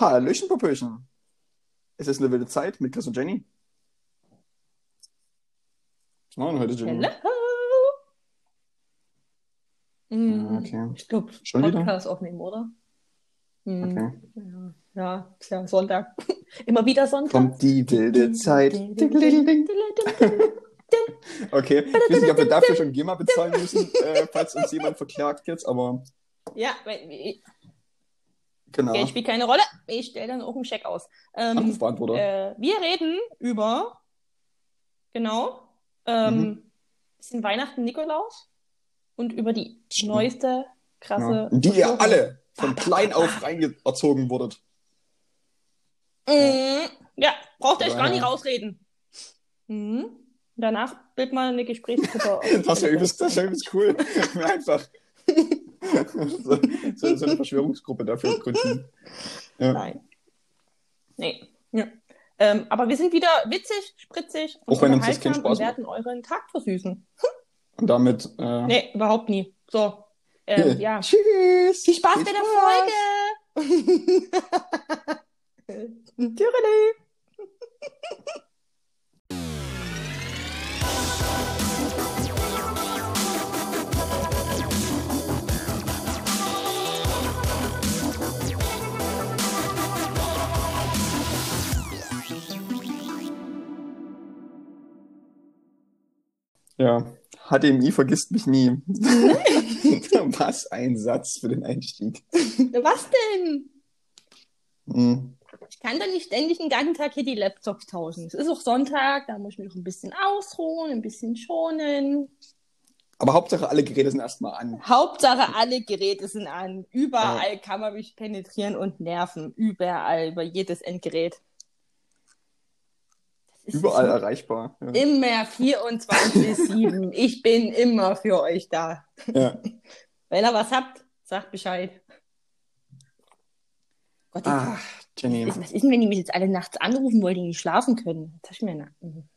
Hallöchen, Popöchen. Es ist eine wilde Zeit mit Chris und Jenny. Was machen wir heute, Jenny? Hello. Hm, okay. Ich glaube, Schon wieder? Podcast aufnehmen, oder? Hm, Okay. Ja, ja, ist ja Sonntag. Immer wieder Sonntag. Kommt die wilde Zeit. Okay, ich weiß nicht, ob wir dafür schon GEMA bezahlen müssen, äh, falls uns jemand verklagt jetzt, aber Ja, weil- ich- genau. Geld spielt keine Rolle. Ich stelle dann auch einen Scheck aus. Ähm, Anrufbeantworter. äh, wir reden über, genau, ähm, Mhm. bisschen Weihnachten Nikolaus und über die neueste krasse. ja. Die ihr alle von klein auf reingezogen wurdet. Mhm. Ja, braucht euch Ja. gar nicht rausreden. Mhm. Danach bildet mal eine Gesprächsgruppe. Das wäre übelst, wär übelst cool. Einfach so, so, so eine Verschwörungsgruppe dafür gründen. Ja. Nein. Nee. Ja. Ähm, aber wir sind wieder witzig, spritzig und Auch wenn uns das keinen Spaß und werden euren Tag versüßen. Und damit. Äh, Nee, überhaupt nie. So. Ähm, ja. Tschüss. Viel Spaß Viel bei der Folge. Tschüss. Ja. HDMI vergisst mich nie. Was ein Satz für den Einstieg. Was denn? Hm. Ich kann doch nicht ständig den ganzen Tag hier die Laptops tauschen. Es ist auch Sonntag, da muss ich mich noch ein bisschen ausruhen, ein bisschen schonen. Aber Hauptsache, alle Geräte sind erstmal an. Hauptsache, alle Geräte sind an. Überall kann man mich penetrieren und nerven. Überall, über jedes Endgerät. Überall erreichbar. Ja. Immer 24-7. Ich bin immer für euch da. Ja. Wenn ihr was habt, sagt Bescheid. Gott, Ah, Jenny. was ist denn, wenn die mich jetzt alle nachts anrufen wollen, die nicht schlafen können? Jetzt hab ich mir na- mhm.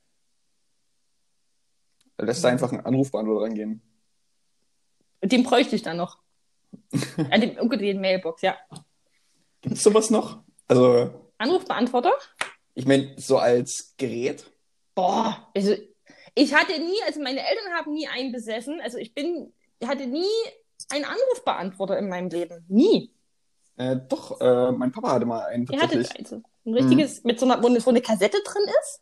Lässt da einfach einen Anrufbeantworter rangehen. Den bräuchte ich dann noch. An dem umgedrehten Mailbox, ja. Gibt's sowas noch? Also, Anrufbeantworter? Ich meine, so als Gerät. Boah, also ich hatte nie, also meine Eltern haben nie einen besessen. Also ich bin, hatte nie einen Anrufbeantworter in meinem Leben. Nie. Äh, doch, äh, mein Papa hatte mal einen hattet tatsächlich. also ein richtiges, mit so einer, wo eine, wo eine Kassette drin ist?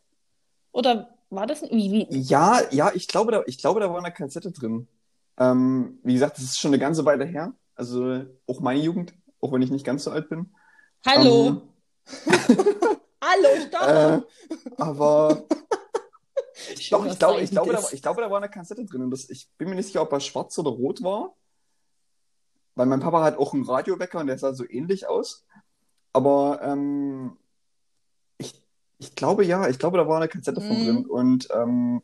Oder war das, wie, wie? Ja, ja, ich glaube, da, ich glaube, da war eine Kassette drin. Ähm, wie gesagt, das ist schon eine ganze Weile her. Also auch meine Jugend, auch wenn ich nicht ganz so alt bin. Hallo, Ähm, hallo, stopp! äh, aber doch, was ich glaube, sein ich glaube, da, ich glaube, da war eine Kassette drin. Und das, ich bin mir nicht sicher, ob er schwarz oder rot war. Weil mein Papa hat auch einen Radiowecker und der sah so ähnlich aus. Aber ähm, ich, ich glaube ja, ich glaube, da war eine Kassette von Mhm. drin. Und ähm,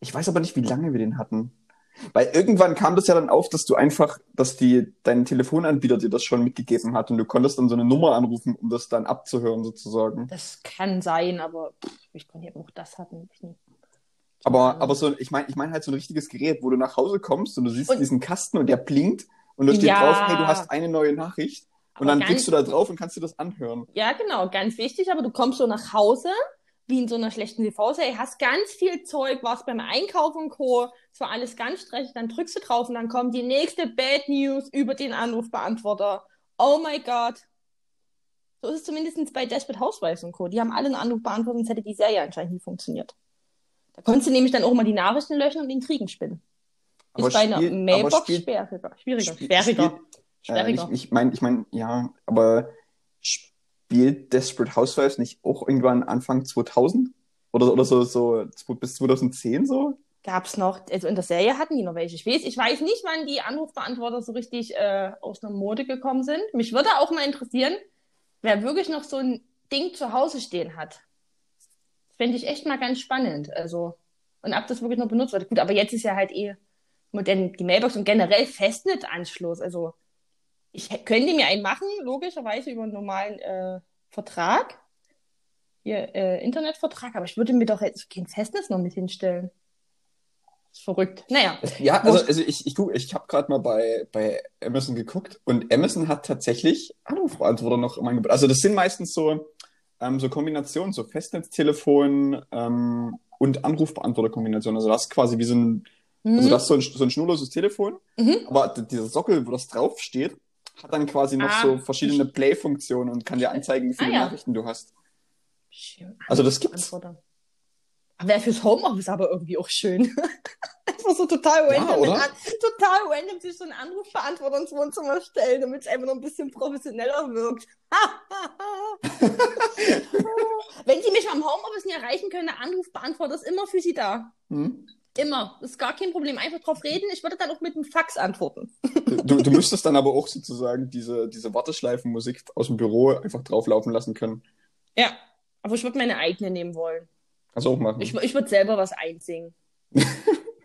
ich weiß aber nicht, wie lange wir den hatten. Weil irgendwann kam das ja dann auf, dass du einfach, dass die, dein Telefonanbieter dir das schon mitgegeben hat und du konntest dann so eine Nummer anrufen, um das dann abzuhören, sozusagen. Das kann sein, aber ich konnte ja auch das hatten. Aber, aber so, ich meine, ich meine halt so ein richtiges Gerät, wo du nach Hause kommst und du siehst Und- diesen Kasten und der blinkt und da steht Ja. drauf, hey, du hast eine neue Nachricht. Und Aber dann klickst du da drauf und kannst dir das anhören. Ja, genau, ganz wichtig, aber du kommst so nach Hause, wie in so einer schlechten TV-Serie, hast ganz viel Zeug, warst beim Einkaufen und Co., es war alles ganz stressig, dann drückst du drauf und dann kommt die nächste Bad News über den Anrufbeantworter. Oh my God. So ist es zumindest bei Desperate Housewives und Co. Die haben alle einen Anrufbeantworter, sonst hätte die Serie anscheinend nie funktioniert. Da konntest du nämlich dann auch mal die Nachrichten löschen und den Kriegen spinnen. Aber ist bei einer Mailbox aber spielt- schwieriger. Schwieriger. Spiel- Schwieriger. spielt- Äh, ich ich meine, ich mein, ja, aber spielt Desperate Housewives nicht auch irgendwann Anfang 2000? Oder, oder so, so bis 2010 so? gab's noch, also in der Serie hatten die noch welche. Ich weiß, ich weiß nicht, wann die Anrufbeantworter so richtig äh, aus der Mode gekommen sind. Mich würde auch mal interessieren, wer wirklich noch so ein Ding zu Hause stehen hat. Fände ich echt mal ganz spannend. Also, und ob das wirklich noch benutzt wird. Gut, aber jetzt ist ja halt eh modern die Mailbox und generell Festnetzanschluss. Also, ich könnte mir einen machen, logischerweise über einen normalen äh, Vertrag. Hier, äh, Internetvertrag, aber ich würde mir doch jetzt kein Festnetz noch mit hinstellen. ist verrückt. Naja. Ja, also, also ich, ich, guck, ich habe gerade mal bei, bei Amazon geguckt und Amazon hat tatsächlich Anrufbeantworter noch im Angebot. Also das sind meistens so, ähm, so Kombinationen, so Festnetztelefon ähm, und Anrufbeantworter-Kombinationen. Also das ist quasi wie so ein, Mhm. also das ist so ein, so ein schnurloses Telefon, Mhm. aber dieser Sockel, wo das draufsteht, hat dann quasi noch Ah. so verschiedene Play-Funktionen und kann dir anzeigen, wie viele Ah, ja. Nachrichten du hast. Schön. Also das gibt's. Wäre fürs Homeoffice aber irgendwie auch schön. einfach so total Ja, random, an, total random sich so einen Anrufbeantworter ins Wohnzimmer stellen, damit es einfach noch ein bisschen professioneller wirkt. Wenn Sie mich am Homeoffice nicht erreichen können, der Anrufbeantworter ist immer für Sie da. Hm? Immer. Ist gar kein Problem. Einfach drauf reden. Ich würde dann auch mit einem Fax antworten. Du, du müsstest dann aber auch sozusagen diese, diese Warteschleifenmusik aus dem Büro einfach drauflaufen lassen können. Ja. Aber ich würde meine eigene nehmen wollen. Kannst du auch machen. Ich, ich würde selber was einsingen.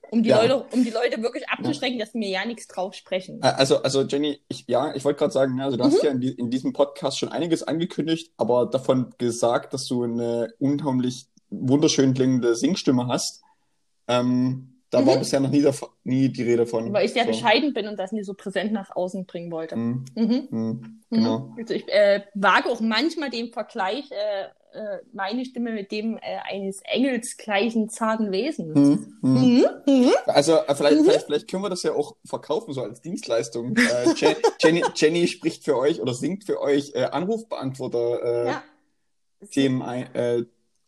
Um die, Ja. Leute, um die Leute wirklich abzuschrecken, dass sie mir ja nichts drauf sprechen. Also, also Jenny, ich, ja, ich wollte gerade sagen, also du Mhm. hast ja in, die, in diesem Podcast schon einiges angekündigt, aber davon gesagt, dass du eine unheimlich wunderschön klingende Singstimme hast. Ähm, da war Mhm. bisher noch nie, der, nie die Rede von. Weil ich sehr so. bescheiden bin und das nie so präsent nach außen bringen wollte. Hm, Mhm. hm, genau. Mhm. Also ich äh, wage auch manchmal den Vergleich, äh, äh, meine Stimme mit dem äh, eines engelsgleichen zarten Wesens. Hm, hm. Mhm. Mhm. Also äh, vielleicht, Mhm. vielleicht, vielleicht können wir das ja auch verkaufen, so als Dienstleistung. Äh, Je Jenny, Jenny spricht für euch oder singt für euch äh, Anrufbeantworter äh, Ja. Themen ein, äh,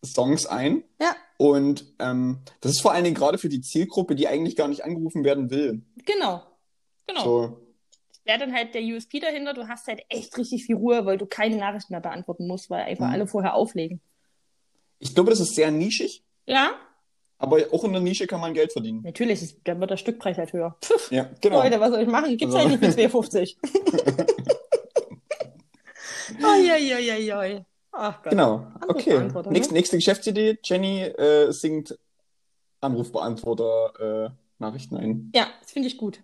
Songs ein. Ja, Und ähm, das ist vor allen Dingen gerade für die Zielgruppe, die eigentlich gar nicht angerufen werden will. genau. Genau. So, Wäre dann halt der USP dahinter, du hast halt echt richtig viel Ruhe, weil du keine Nachrichten mehr beantworten musst, weil einfach Mhm. alle vorher auflegen. ich glaube, das ist sehr nischig, Ja, aber auch in der Nische kann man Geld verdienen. natürlich, ist, dann wird der Stückpreis halt höher. Pff, Ja, genau. Leute, was soll ich machen? Gibt's Also- halt nicht für 2,50. Eieieiei. Ach Gott. Genau. Okay. Ne? Nächste, nächste Geschäftsidee. Jenny äh, singt Anrufbeantworter äh, Nachrichten ein. Ja, das finde ich gut.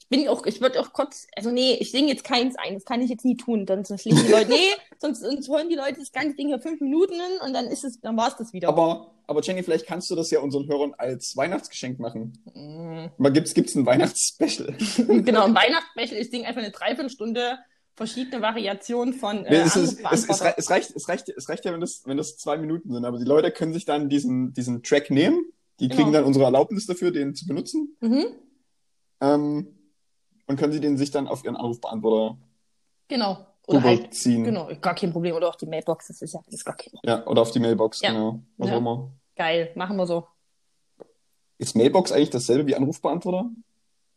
Ich bin auch, ich würde auch kurz, also nee, ich singe jetzt keins ein, das kann ich jetzt nie tun, dann sonst legen die Leute, nee, sonst, sonst hören die Leute das ganze Ding hier fünf Minuten und dann ist es, dann war es das wieder. Aber, aber Jenny, vielleicht kannst du das ja unseren Hörern als Weihnachtsgeschenk machen. Mm. Mal gibt's, gibt's ein Weihnachtsspecial? genau, im Weihnachtsspecial, ich singe einfach eine Dreiviertelstunde verschiedene Variationen von äh, es, ist, es, es, es, reicht, es, reicht, es reicht ja, wenn das, wenn das zwei Minuten sind, aber die Leute können sich dann diesen, diesen Track nehmen. Die kriegen Genau. dann unsere Erlaubnis dafür, den zu benutzen. Mhm, Ähm, und können sie den sich dann auf ihren Anrufbeantworter genau. Oder halt, rüberziehen. genau, gar kein Problem. Oder auch die Mailbox, das ist ja das ist gar kein Problem. Ja, oder auf die Mailbox, Ja. genau. Was Ja. auch immer. Geil, machen wir so. Ist Mailbox eigentlich dasselbe wie Anrufbeantworter?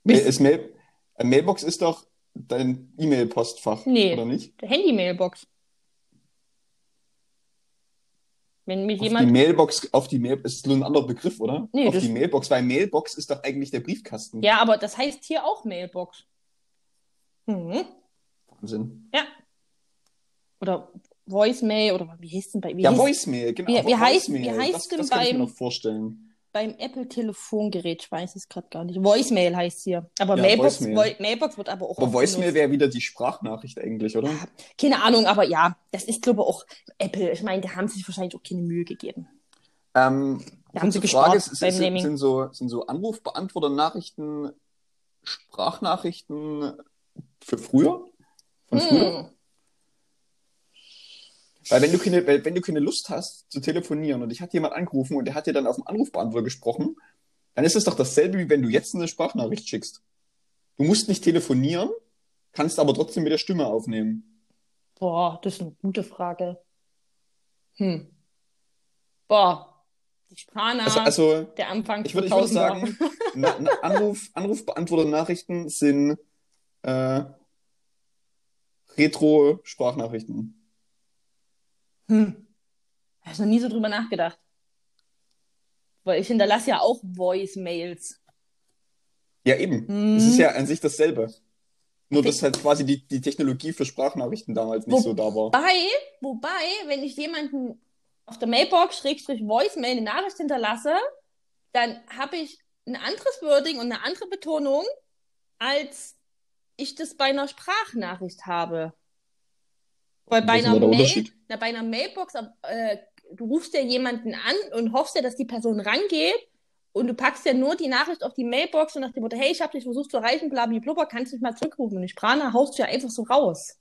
Äh, ist Mail, äh, Mailbox ist doch dein E-Mail-Postfach, Nee. oder nicht? Handy-Mailbox. Wenn mich Auf jemand die Mailbox, auf die Mail, ist nur ein anderer Begriff, oder? Nee, auf das- die Mailbox, weil Mailbox ist doch eigentlich der Briefkasten. Ja, aber das heißt hier auch Mailbox. Mhm. Wahnsinn. Ja. Oder Voicemail oder wie heißt denn bei wie Ja, heißt, Voicemail, genau. Wie- wie heißt- wie heißt das, denn das kann ich mir beim- noch vorstellen. Beim Apple Telefongerät? Ich weiß es gerade gar nicht. Voicemail heißt hier. Aber Ja, Mailbox, Voicemail. Voi- Mailbox wird aber auch Aber Voicemail wäre wieder die Sprachnachricht eigentlich, oder? Keine Ahnung, aber ja, das ist glaube ich auch Apple. Ich meine, da haben sie sich wahrscheinlich auch keine Mühe gegeben. Ähm, Da haben sie Frage, ist, beim sind, Naming. sind, so, sind so Anrufbeantworter-Nachrichten Sprachnachrichten für früher? Von früher? Hm. Weil wenn du keine, wenn du keine Lust hast zu telefonieren und dich hat jemand angerufen und der hat dir dann auf dem Anrufbeantworter gesprochen, dann ist es doch dasselbe, wie wenn du jetzt eine Sprachnachricht schickst. Du musst nicht telefonieren, kannst aber trotzdem mit der Stimme aufnehmen. Boah, das ist eine gute Frage. Hm. Boah, die Sprana, Also, also der Anfang ich würde ich 2000er. sagen, na, na, Anruf, Anrufbeantworter-Nachrichten sind äh, Retro-Sprachnachrichten. Hm. Hast noch nie so drüber nachgedacht. Weil ich hinterlasse ja auch Voicemails. Ja, eben. Hm. Es ist ja an sich dasselbe. Nur, dass halt quasi die, die Technologie für Sprachnachrichten damals nicht Wo- so da war. Wobei, wobei, wenn ich jemanden auf der Mailbox Schrägstrich Voicemail eine Nachricht hinterlasse, dann habe ich ein anderes Wording und eine andere Betonung, als ich das bei einer Sprachnachricht habe. Weil bei einer, da Mail, na, bei einer Mailbox, äh, du rufst ja jemanden an und hoffst ja, dass die Person rangeht und du packst ja nur die Nachricht auf die Mailbox und nach dem Motto, hey, ich habe dich versucht zu erreichen, blablablubber, kannst du mich mal zurückrufen. Und die Sprana haust du ja einfach so raus.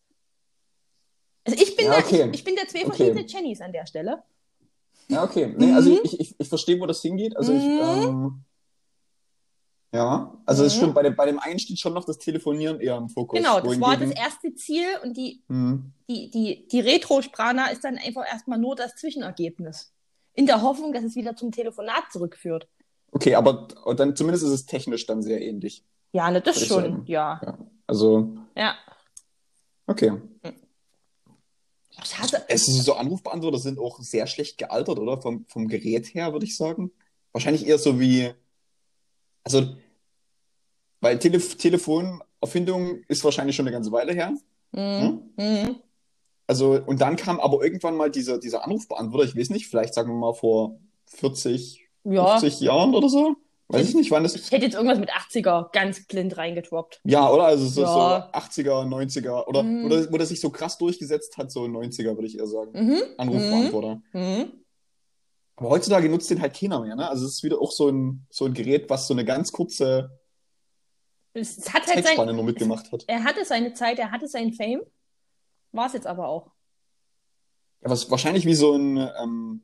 Also ich bin, Ja, da, okay. ich, ich bin der zwei Okay. verschiedene Jennys an der Stelle. Ja, okay. Nee, also Mhm. ich, ich, ich verstehe, wo das hingeht. Also ich, Mhm. ähm, ja, also es Mhm. stimmt, bei dem, bei dem einen steht schon noch das Telefonieren eher im Fokus. Genau, das war das erste Ziel und die, Hm. die, die, die Retro-Sprana ist dann einfach erstmal nur das Zwischenergebnis. In der Hoffnung, dass es wieder zum Telefonat zurückführt. Okay, aber und dann zumindest ist es technisch dann sehr ähnlich. Ja, ne, das schon, ja. Ja. Also, Ja. okay. Hasse, Es ist so Anrufbeantworter sind auch sehr schlecht gealtert, oder? Vom, vom Gerät her, würde ich sagen. Wahrscheinlich eher so wie, also, weil Telef Telefonerfindung ist wahrscheinlich schon eine ganze Weile her. Mhm. Mhm. Also, und dann kam aber irgendwann mal dieser, dieser Anrufbeantworter, ich weiß nicht, vielleicht sagen wir mal vor 40, Ja, 50 Jahren oder so. Weiß ich nicht, wann das. ich hätte jetzt irgendwas mit 80er ganz blind reingetroppt. Ja, oder? Also so, Ja. so 80er, 90er oder, Mhm. oder wo das sich so krass durchgesetzt hat, so 90er, würde ich eher sagen. Mhm. Anrufbeantworter. Mhm. Aber heutzutage nutzt den halt keiner mehr, ne? Also es ist wieder auch so ein, so ein Gerät, was so eine ganz kurze Es hat halt sein, Zeitspanne nur mitgemacht hat. er hatte seine Zeit, er hatte sein Fame. War es jetzt aber auch. Ja, was wahrscheinlich wie so ein, ähm,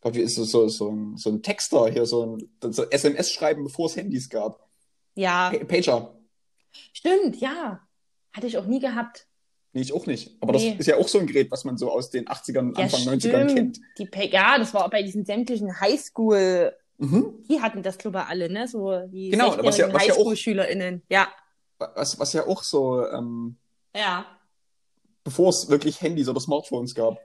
Gott, wie ist es so, so ein, so ein Texter hier, so ein so SMS schreiben, bevor es Handys gab. Ja, Pa- Pager. stimmt, ja. Hatte ich auch nie gehabt. Nee, ich auch nicht. Aber Nee. das ist ja auch so ein Gerät, was man so aus den 80ern, Ja, Anfang 90ern kennt. Die Pa- ja, das war auch bei diesen sämtlichen Highschool, Mhm. die hatten das, glaube ich, alle, ne? So die Genau, was ja- 16-jährigen was ja auch- Highschool-SchülerInnen. Ja. Was, was ja auch so, ähm, Ja. bevor es wirklich Handys oder Smartphones gab.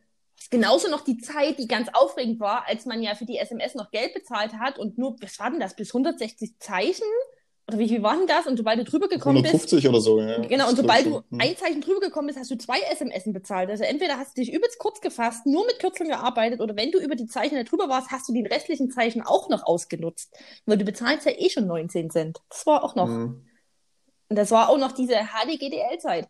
Genauso noch die Zeit, die ganz aufregend war, als man ja für die SMS noch Geld bezahlt hat und nur, was war denn das, bis 160 Zeichen? Oder wie viel war denn das? Und sobald du drüber gekommen bist, 150 oder so, ja. Genau, und sobald du ein Zeichen drüber gekommen bist, hast du zwei SMS bezahlt. Also entweder hast du dich übelst kurz gefasst, nur mit Kürzeln gearbeitet, oder wenn du über die Zeichen da drüber warst, hast du die restlichen Zeichen auch noch ausgenutzt. Weil du bezahlst ja eh schon 19 Cent. Das war auch noch. Mhm. Und das war auch noch diese HDGDL-Zeit.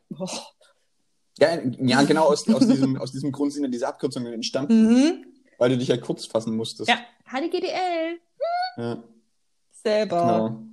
Ja, ja, genau aus, aus, diesem, aus diesem Grund sind ja diese Abkürzungen entstanden, Mhm. weil du dich ja kurz fassen musstest. Ja, HDGDL. Ja, Selber. genau.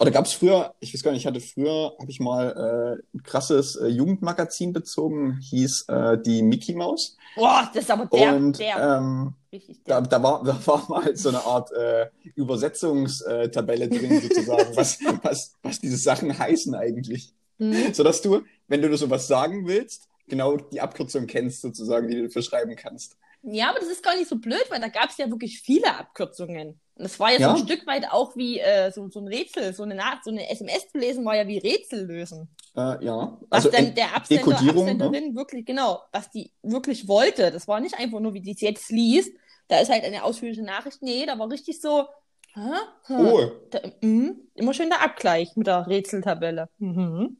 Oder gab es früher, ich weiß gar nicht, ich hatte früher, habe ich mal äh, ein krasses äh, Jugendmagazin bezogen, hieß äh, die Mickey Maus. Boah, das ist aber der, Und der. ähm, richtig da, der. da, war, da war mal so eine Art äh, Übersetzungstabelle drin, sozusagen, was, was, was diese Sachen heißen eigentlich. Mhm. Sodass du, wenn du sowas sagen willst, genau die Abkürzung kennst, sozusagen, die du dafür schreiben kannst. Ja, aber das ist gar nicht so blöd, weil da gab es ja wirklich viele Abkürzungen. Das war ja, Ja. so ein Stück weit auch wie äh, so, so ein Rätsel. So eine, so eine SMS zu lesen war ja wie Rätsel lösen. Äh, ja, Was also dann en- der Absender, Dekodierung, ne? Absenderin wirklich, genau, was die wirklich wollte. Das war nicht einfach nur, wie die es jetzt liest. Da ist halt eine ausführliche Nachricht. Nee, da war richtig so, hä? Hä? Oh, Da, mhm. Immer schön der Abgleich mit der Rätseltabelle. Mhm.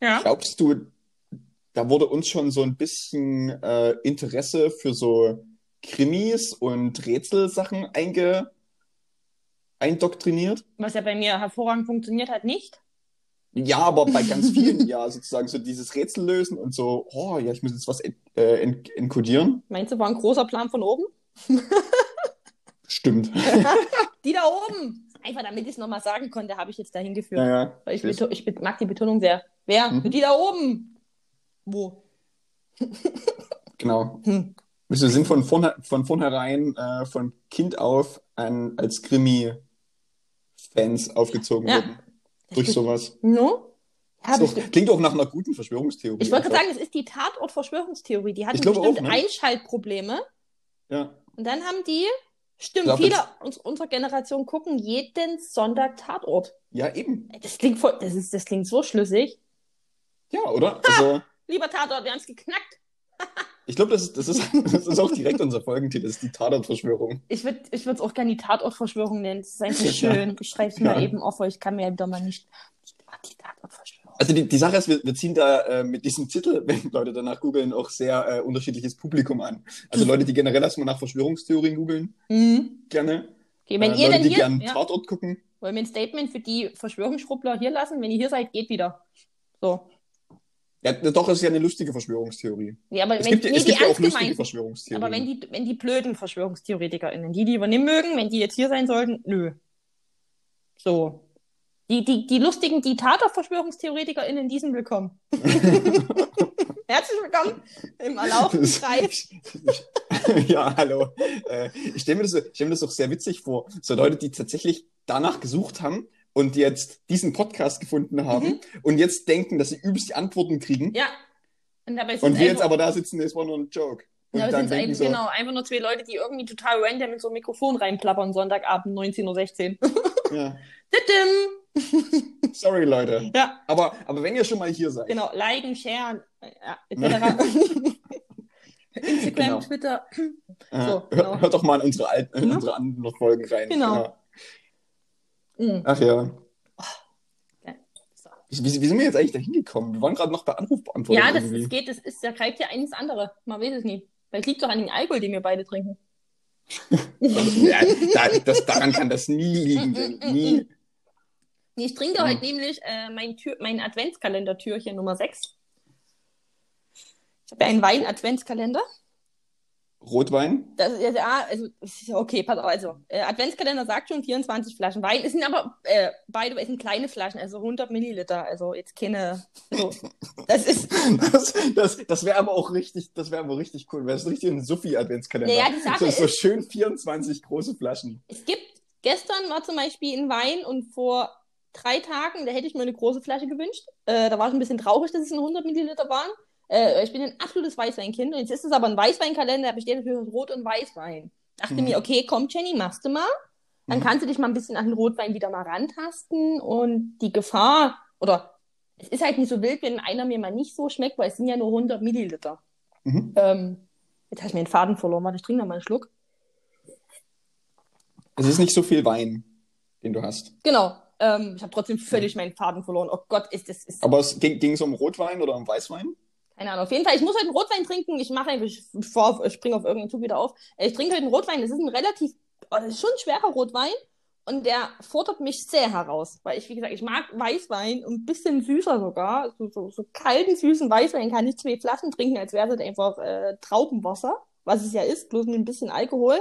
Ja. glaubst du, da wurde uns schon so ein bisschen äh, Interesse für so Krimis und Rätselsachen einge eindoktriniert? Was ja bei mir hervorragend funktioniert hat, nicht. Ja, aber bei ganz vielen, ja, sozusagen so dieses Rätsel lösen und so, oh ja, ich muss jetzt was äh, en enkodieren. Meinst du, war ein großer Plan von oben? Stimmt. Die da oben! Einfach damit ich es nochmal sagen konnte, habe ich jetzt dahin geführt. Ja, ja. Weil ich, ich mag die Betonung sehr. Wer? Mhm. Die da oben! Wo? Genau. Hm. Wir sind von, vorne, von vornherein, äh, von Kind auf an, als Krimi-Fans aufgezogen Ja. worden. Durch sowas. No? Ich klingt auch nach einer guten Verschwörungstheorie. ich wollte gerade sagen, es ist die Tatort-Verschwörungstheorie. Die hatten bestimmt auch, ne? Einschaltprobleme. Ja. Und dann haben die, stimmt, glaub, viele uns, unserer Generation gucken jeden Sonntag Tatort. ja, eben. Das klingt voll, das ist, das klingt so schlüssig. Ja, oder? Also, Lieber Tatort, wir haben es geknackt. ich glaube, das ist, das, das ist auch direkt unser Folgentitel. Das ist die Tatort-Verschwörung. Ich würde es auch gerne die Tatort-Verschwörung nennen. Das ist einfach Ja. schön. Ich schreibe es mal Ja. eben auf, weil ich kann mir ja wieder mal nicht. Die Tatort-Verschwörung. Also die, die Sache ist, wir, wir ziehen da äh, mit diesem Titel, wenn Leute danach googeln, auch sehr äh, unterschiedliches Publikum an. Also Leute, die generell erstmal nach Verschwörungstheorien googeln, Mhm. gerne. Okay, wenn äh, ihr Leute, die hier. gern Ja, Tatort gucken. wollen wir ein Statement für die Verschwörungsschrubbler hier lassen? Wenn ihr hier seid, geht wieder. So. Ja, doch, es ist ja eine lustige Verschwörungstheorie. Ja, aber Es wenn, gibt, nee, es die gibt ja auch lustige. Verschwörungstheorien. Aber wenn die, wenn die blöden VerschwörungstheoretikerInnen, die die übernehmen mögen, wenn die jetzt hier sein sollten, nö. So. Die, die, die lustigen Diktator-VerschwörungstheoretikerInnen, die sind willkommen. Herzlich willkommen im erlauchten Kreis. ja, hallo. Äh, ich stelle mir, das ich stell mir das auch sehr witzig vor. So Leute, die tatsächlich danach gesucht haben und jetzt diesen Podcast gefunden haben Mhm. und jetzt denken, dass sie übelst die Antworten kriegen. Ja. Und dabei und wir jetzt aber da sitzen, das war nur ein Joke. Und Ja, dann sind denken ein, so, genau, einfach nur zwei Leute, die irgendwie total random mit so einem Mikrofon reinplappern, Sonntagabend 19.16 Uhr. ja, sorry Leute. Ja, Aber, aber wenn ihr schon mal hier seid, genau. Liken, sharen, ja, etc. Instagram, Genau. Twitter. äh, so, hört, genau. hört doch mal in unsere, alten, in Mhm. unsere anderen Folgen rein. Genau. Mhm. Ach ja. So. Wie, wie, sind wir jetzt eigentlich da hingekommen? Wir waren gerade noch bei Anrufbeantwortung Ja, das, das geht, das ist, da greift ja eines andere. Man weiß es nie. Vielleicht liegt doch an dem Alkohol, den wir beide trinken. ja, da, das, daran kann das nie liegen. Mm, mm, nie. Nee, ich trinke Ja. heute nämlich äh, mein, Tür, mein Adventskalender-Türchen Nummer 6. Ich habe ja einen Wein-Adventskalender. Rotwein? Das ist ja, also, okay, pass auf, also, äh, Adventskalender sagt schon 24 Flaschen Wein. Es sind aber, äh, beide, es sind kleine Flaschen, also 100 Milliliter, also jetzt keine, so, das ist, Das, das, das wäre aber auch richtig, das wäre aber richtig cool. Wäre es richtig ein Suffi-Adventskalender. Ja, ja, die Sache so, so ist- schön 24 große Flaschen. es gibt, gestern war zum Beispiel ein Wein und vor drei Tagen, da hätte ich mir eine große Flasche gewünscht. Äh, da war ich ein bisschen traurig, dass es nur 100 Milliliter waren. Äh, ich bin ein absolutes Weißweinkind und jetzt ist es aber ein Weißweinkalender, der besteht natürlich Rot- und Weißwein. Dachte Mhm. mir, okay, komm Jenny, machst du mal. Dann Mhm. kannst du dich mal ein bisschen an den Rotwein wieder mal rantasten und die Gefahr, oder es ist halt nicht so wild, wenn einer mir mal nicht so schmeckt, weil es sind ja nur 100 Milliliter. Mhm. Ähm, jetzt habe ich mir den Faden verloren, warte, ich trinke noch mal einen Schluck. Es ist nicht so viel Wein, den du hast. Genau, ähm, ich habe trotzdem völlig meinen Faden verloren. Oh Gott, ist das, ist, Aber es ging es um Rotwein oder um Weißwein? Keine Ahnung. Auf jeden Fall, ich muss heute einen Rotwein trinken. Ich mache einfach, ich, ich springe auf irgendeinen Zug wieder auf. Ich trinke heute einen Rotwein. Das ist ein relativ, oh, das ist schon ein schwerer Rotwein. Und der fordert mich sehr heraus. Weil ich, wie gesagt, ich mag Weißwein und ein bisschen süßer sogar. So, so, so kalten, süßen Weißwein kann ich zwei Flaschen trinken, als wäre es einfach äh, Traubenwasser. Was es ja ist, bloß mit ein bisschen Alkohol.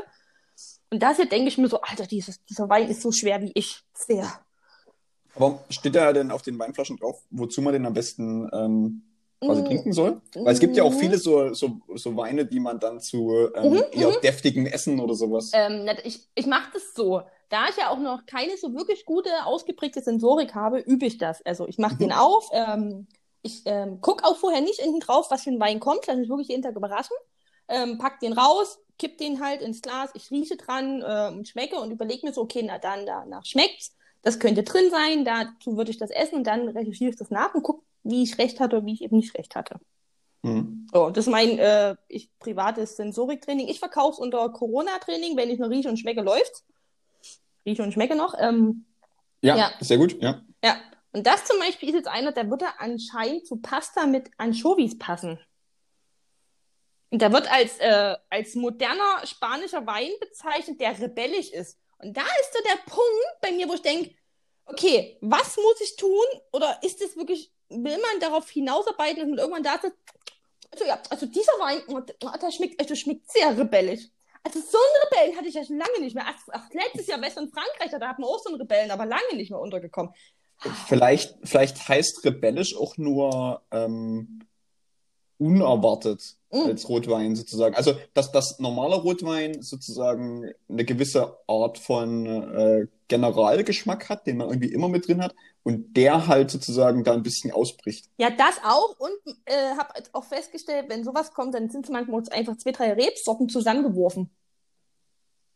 Und das hier denke ich mir so, Alter, dieses, dieser Wein ist so schwer wie ich. Sehr. Aber steht da denn auf den Weinflaschen drauf, wozu man den am besten ähm, quasi Mm. trinken soll? Weil es gibt ja auch Mhm. viele so, so, so Weine, die man dann zu ähm, Mhm, eher deftigen Essen oder sowas. Ähm, ich ich mache das so. Da ich ja auch noch keine so wirklich gute, ausgeprägte Sensorik habe, übe ich das. Also ich mache Mhm. den auf. Ähm, ich ähm, gucke auch vorher nicht hinten drauf, was für ein Wein kommt. Lass mich wirklich jeden Tag überraschen. Ähm, pack den raus, kipp den halt ins Glas. Ich rieche dran ähm, und schmecke und überlege mir so, okay, na dann, danach schmeckt's. Das könnte drin sein, dazu würde ich das essen und dann recherchiere ich das nach und gucke, wie ich recht hatte oder wie ich eben nicht recht hatte. Mhm. So, das ist mein äh, ich, privates Sensoriktraining. Ich verkaufe es unter Corona-Training, wenn ich nur rieche und schmecke, läuft's. Rieche und schmecke noch. Ähm, Ja, Ja. sehr gut, ja. ja. Und das zum Beispiel ist jetzt einer, der würde anscheinend zu Pasta mit Anchovies passen. Und der wird als, äh, als moderner spanischer Wein bezeichnet, der rebellisch ist. Und da ist so der Punkt bei mir, wo ich denke, okay, was muss ich tun? Oder ist es wirklich, will man darauf hinausarbeiten und irgendwann da sitzt, also ja, also dieser Wein, oh, der schmeckt, also schmeckt sehr rebellisch. Also so einen Rebellen hatte ich ja schon lange nicht mehr. Ach, letztes Jahr West- und Frankreich, da hat man auch so einen Rebellen, aber lange nicht mehr untergekommen. Vielleicht, vielleicht heißt rebellisch auch nur ähm, unerwartet Mm. als Rotwein sozusagen. Also, dass das normale Rotwein sozusagen eine gewisse Art von äh, Generalgeschmack hat, den man irgendwie immer mit drin hat, und der halt sozusagen da ein bisschen ausbricht. Ja, das auch. Und äh, habe auch festgestellt, wenn sowas kommt, dann sind es manchmal einfach zwei, drei Rebsorten zusammengeworfen.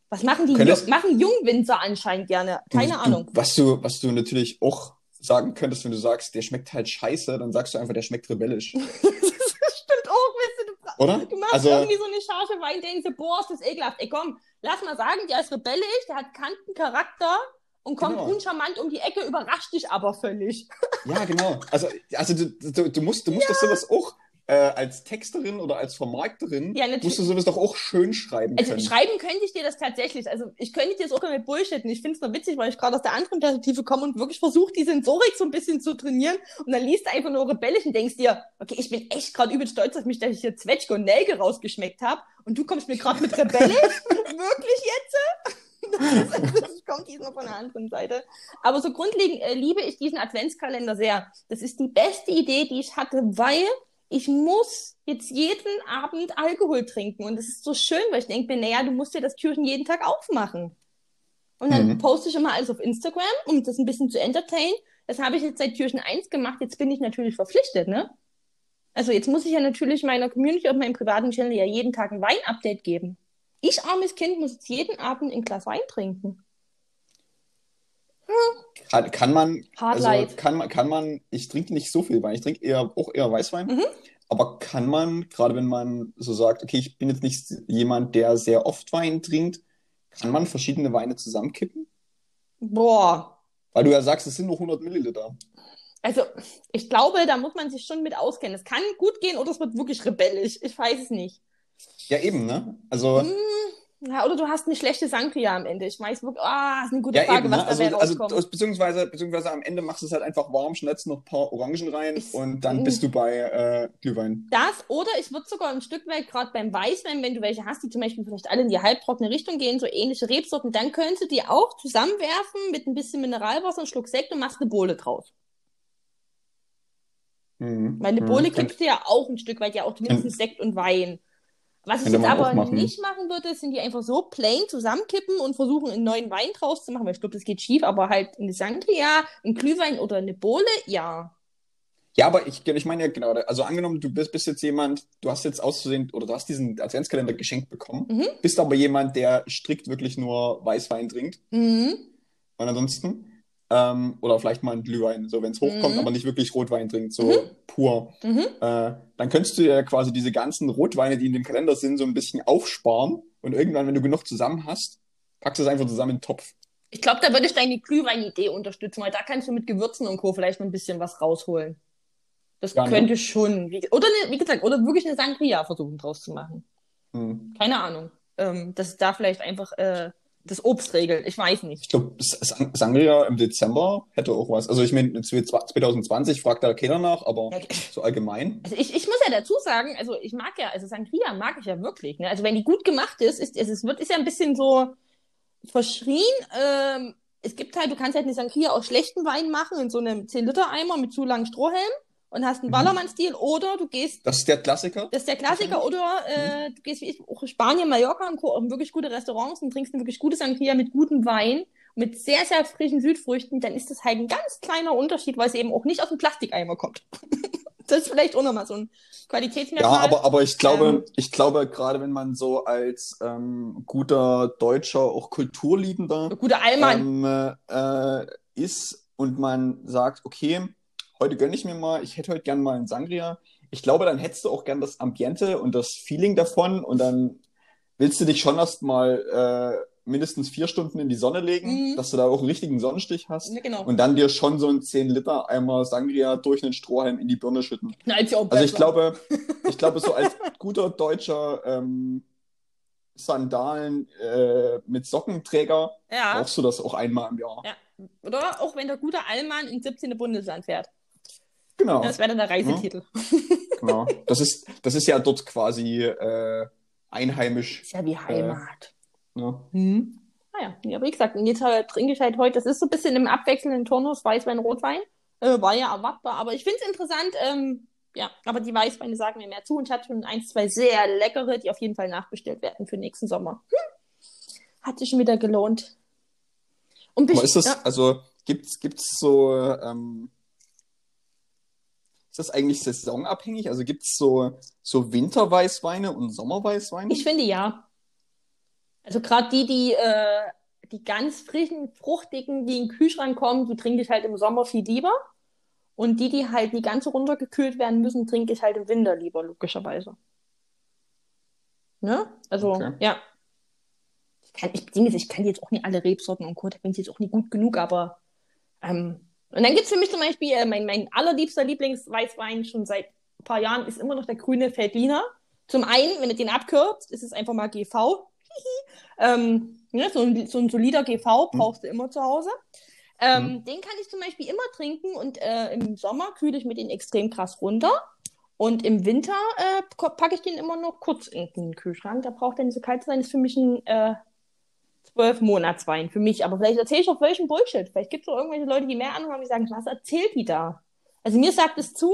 Was machen die Könntest- machen Jungwinzer anscheinend gerne? Keine du, Ahnung. Du, was du, was du natürlich auch sagen könntest, wenn du sagst, der schmeckt halt scheiße, dann sagst du einfach, der schmeckt rebellisch. das stimmt auch, weißt du, du, bra- Oder? du machst Also- irgendwie so eine Charge Wein, denkst du, boah, ist das ekelhaft. Ey, komm, lass mal sagen, der ist rebellisch, der hat Kantencharakter und kommt Genau. uncharmant um die Ecke, überrascht dich aber völlig. Ja, genau. Also, also du, du, du musst, du musst doch sowas auch äh, als Texterin oder als Vermarkterin Ja, natürlich. musst du sowas doch auch schön schreiben Also können. schreiben könnte ich dir das tatsächlich. Also ich könnte dir das auch mit Bullshitten. Ich finde es nur witzig, weil ich gerade aus der anderen Perspektive komme und wirklich versuche, die Sensorik so ein bisschen zu trainieren. Und dann liest du einfach nur rebellisch und denkst dir, okay, ich bin echt gerade übel stolz auf mich, dass ich hier Zwetschge und Nelke rausgeschmeckt habe. Und du kommst mir gerade mit rebellisch? Wirklich jetzt? Das kommt diesmal von der anderen Seite. Aber so grundlegend äh, liebe ich diesen Adventskalender sehr. Das ist die beste Idee, die ich hatte, weil ich muss jetzt jeden Abend Alkohol trinken. Und das ist so schön, weil ich denke mir, naja, du musst dir das Türchen jeden Tag aufmachen. Und dann Mhm. poste ich immer alles auf Instagram, um das ein bisschen zu entertainen. Das habe ich jetzt seit Türchen 1 gemacht. Jetzt bin ich natürlich verpflichtet, ne? Also jetzt muss ich ja natürlich meiner Community auf meinem privaten Channel ja jeden Tag ein Wein-Update geben. Ich, armes Kind, muss jetzt jeden Abend ein Glas Wein trinken. Kann, kann man, Hard also life. kann man, kann man, ich trinke nicht so viel Wein, ich trinke eher, auch eher Weißwein. Mhm. Aber kann man, gerade wenn man so sagt, okay, ich bin jetzt nicht jemand, der sehr oft Wein trinkt, kann man verschiedene Weine zusammenkippen? Boah. Weil du ja sagst, es sind nur 100 Milliliter. Also, ich glaube, da muss man sich schon mit auskennen. Es kann gut gehen oder es wird wirklich rebellisch. Ich weiß es nicht. Ja, eben, ne? Also, Hm, ja, oder du hast eine schlechte Sangria am Ende. Ich weiß wirklich, ah, ist eine gute ja, Frage, eben, was ne? da Also, also, rauskommt. aus- beziehungsweise, beziehungsweise am Ende machst du es halt einfach warm, schnellst noch ein paar Orangen rein Ich- und dann bist du bei äh, Glühwein. Das oder ich würde sogar ein Stück weit, gerade beim Weißwein, wenn du welche hast, die zum Beispiel vielleicht alle in die halbtrockene Richtung gehen, so ähnliche Rebsorten, dann könntest du die auch zusammenwerfen mit ein bisschen Mineralwasser, einen Schluck Sekt und machst eine Bohle draus. Mhm. Weil eine Mhm. Bohle Könnt- kriegst du ja auch ein Stück weit ja auch mindestens Sekt und Wein. Was ich jetzt aber machen. nicht machen würde, sind die einfach so plain zusammenkippen und versuchen, einen neuen Wein draus zu machen, weil ich glaube, das geht schief, aber halt eine Sangria, ein Glühwein oder eine Bohle, ja. Ja, aber ich, ich meine ja genau, also angenommen, du bist, bist jetzt jemand, du hast jetzt auszusehen, oder du hast diesen Adventskalender geschenkt bekommen, Mhm. bist aber jemand, der strikt wirklich nur Weißwein trinkt Mhm. und ansonsten, ähm, oder vielleicht mal ein Glühwein, so wenn es hochkommt, Mhm. aber nicht wirklich Rotwein trinkt, so Mhm. pur. Mhm. Äh, dann könntest du ja quasi diese ganzen Rotweine, die in dem Kalender sind, so ein bisschen aufsparen und irgendwann, wenn du genug zusammen hast, packst du es einfach zusammen in den Topf. Ich glaube, da würde ich deine Glühwein-Idee unterstützen, weil da kannst du mit Gewürzen und Co. vielleicht noch ein bisschen was rausholen. Das Ja, ne? könnte schon. Wie, oder, eine, wie gesagt, oder wirklich eine Sangria versuchen draus zu machen. Hm. Keine Ahnung. Ähm, dass da vielleicht einfach äh, das Obst regelt. Ich weiß nicht. Ich glaube, Sangria im Dezember hätte auch was. Also ich meine, 2020 fragt da keiner nach, aber Ja, so allgemein. Also ich, ich muss ja dazu sagen, also ich mag ja, also Sangria mag ich ja wirklich. Ne? Also wenn die gut gemacht ist, ist, ist es wird, ist ja ein bisschen so verschrien. Ähm, es gibt halt, du kannst halt eine Sangria aus schlechten Wein machen, in so einem 10-Liter-Eimer mit zu langen Strohhelm und hast einen Mhm. Ballermann-Stil oder du gehst, Das ist der Klassiker. das ist der Klassiker, oder äh, du gehst wie ich, auch Spanien, Mallorca und Co. auch in wirklich gute Restaurants und trinkst eine wirklich gute Sangria mit gutem Wein, mit sehr, sehr frischen Südfrüchten, dann ist das halt ein ganz kleiner Unterschied, weil es eben auch nicht aus dem Plastikeimer kommt. das ist vielleicht auch nochmal so ein Qualitätsmerkmal. Ja, aber, aber ich glaube, Ähm. ich glaube, gerade wenn man so als ähm, guter Deutscher, auch Kulturliebender Guter Allmann. ähm, äh, ist und man sagt, okay, heute gönne ich mir mal, ich hätte heute gern mal einen Sangria. Ich glaube, dann hättest du auch gern das Ambiente und das Feeling davon und dann willst du dich schon erst mal äh, mindestens vier Stunden in die Sonne legen, Mhm. dass du da auch einen richtigen Sonnenstich hast Ja, genau. und dann dir schon so ein 10 Liter Eimer Sangria durch einen Strohhalm in die Birne schütten. Na, ist ja auch Also ich glaube, ich glaube, so als guter deutscher ähm, Sandalen äh, mit Sockenträger ja. brauchst du das auch einmal im Jahr. ja. Oder auch wenn der gute Allmann ins 17. Bundesland fährt. Genau, Das wäre dann der Reisetitel. genau. Das ist, das ist ja dort quasi äh, einheimisch. Ist ja wie Heimat. Ne? Hm. Naja, ja, aber wie gesagt, äh, trinke ich halt heute, das ist so ein bisschen im abwechselnden Turnus Weißwein, Rotwein. Äh, war ja erwartbar, aber ich finde es interessant, ähm, ja, aber die Weißweine sagen mir mehr zu und ich hatte schon ein, zwei sehr leckere, die auf jeden Fall nachbestellt werden für nächsten Sommer. Hm. Hat sich schon wieder gelohnt. Und ist das, ja, also gibt's, gibt's so, ähm, ist das eigentlich saisonabhängig? Also gibt's so, so Winterweißweine und Sommerweißweine? ich finde ja. Also gerade die, die, äh, die ganz frischen, fruchtigen, die in den Kühlschrank kommen, die trinke ich halt im Sommer viel lieber. Und die, die halt nie ganz so runtergekühlt werden müssen, trinke ich halt im Winter lieber, logischerweise. Ne? Also, Okay. ja. Ich kann, ich, ich kann jetzt auch nicht alle Rebsorten und Co., da bin ich jetzt auch nicht gut genug, aber ähm, und dann gibt's für mich zum Beispiel äh, mein, mein allerliebster Lieblingsweißwein schon seit paar Jahren ist immer noch der grüne Feldliner. Zum einen, wenn du den abkürzt, ist es einfach mal GV. ähm, ne, so, ein, so ein solider GV brauchst du immer zu Hause. Ähm, Mhm. Den kann ich zum Beispiel immer trinken und äh, im Sommer kühle ich mir den extrem krass runter. Und im Winter äh, packe ich den immer noch kurz in den Kühlschrank. Da braucht er nicht so kalt zu sein. Ist für mich ein äh, zwölf Monatswein. Für mich. Aber vielleicht erzähle ich auch welchen Bullshit. Vielleicht gibt es auch irgendwelche Leute, die mehr Ahnung haben, die sagen, was erzählt die da? Also mir sagt es zu.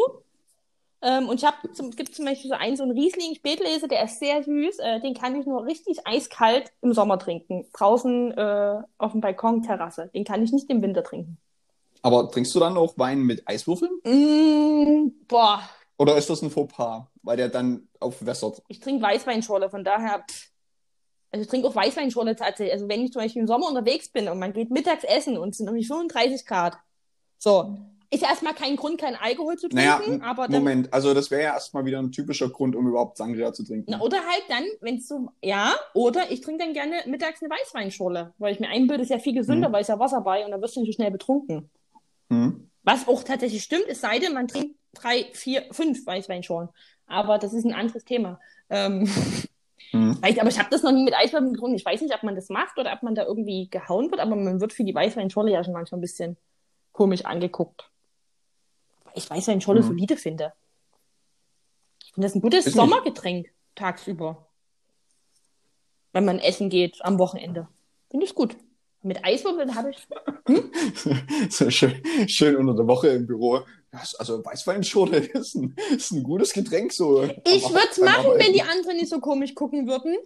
Ähm, und ich habe zum, es gibt zum Beispiel so einen, so einen Riesling Spätlese, der ist sehr süß. Äh, den kann ich nur richtig eiskalt im Sommer trinken. Draußen äh, auf dem Balkon, Terrasse. Den kann ich nicht im Winter trinken. Aber trinkst du dann auch Wein mit Eiswürfeln? Mm, boah, Oder ist das ein Fauxpas, weil der dann aufwässert? ich trinke Weißweinschorle, von daher, pff. Also ich trinke auch Weißweinschorle tatsächlich. Also wenn ich zum Beispiel im Sommer unterwegs bin und man geht mittags essen und es sind irgendwie 35 Grad, so, ist ja erstmal kein Grund, keinen Alkohol zu Naja, trinken, m- aber dann, Moment, also das wäre ja erstmal wieder ein typischer Grund, um überhaupt Sangria zu trinken. na, oder halt dann, wenn es so, ja, oder ich trinke dann gerne mittags eine Weißweinschorle, weil ich mir einbilde, ist ja viel gesünder, Mhm. weil es ja Wasser bei und da wirst du nicht so schnell betrunken. Hm? Was auch tatsächlich stimmt, es sei denn, man trinkt drei, vier, fünf Weißweinschorlen. Aber das ist ein anderes Thema. Ähm, Hm. Vielleicht, aber ich habe das noch nie mit Eiswürfeln getrunken. Ich weiß nicht, ob man das macht oder ob man da irgendwie gehauen wird, aber man wird für die Weißweinschorle ja schon manchmal ein bisschen komisch angeguckt. Weil ich Weißweinschorle Mhm. solide finde. Ich finde das ein gutes Ist Sommergetränk tagsüber. Wenn man essen geht am Wochenende. Finde ich gut. Mit Eiswürfeln habe ich. so schön, schön unter der Woche im Büro. Ja, Also Weißweinschorle ist ein, ist ein gutes Getränk so. Ich würde es machen, Arbeiten. wenn die anderen nicht so komisch gucken würden.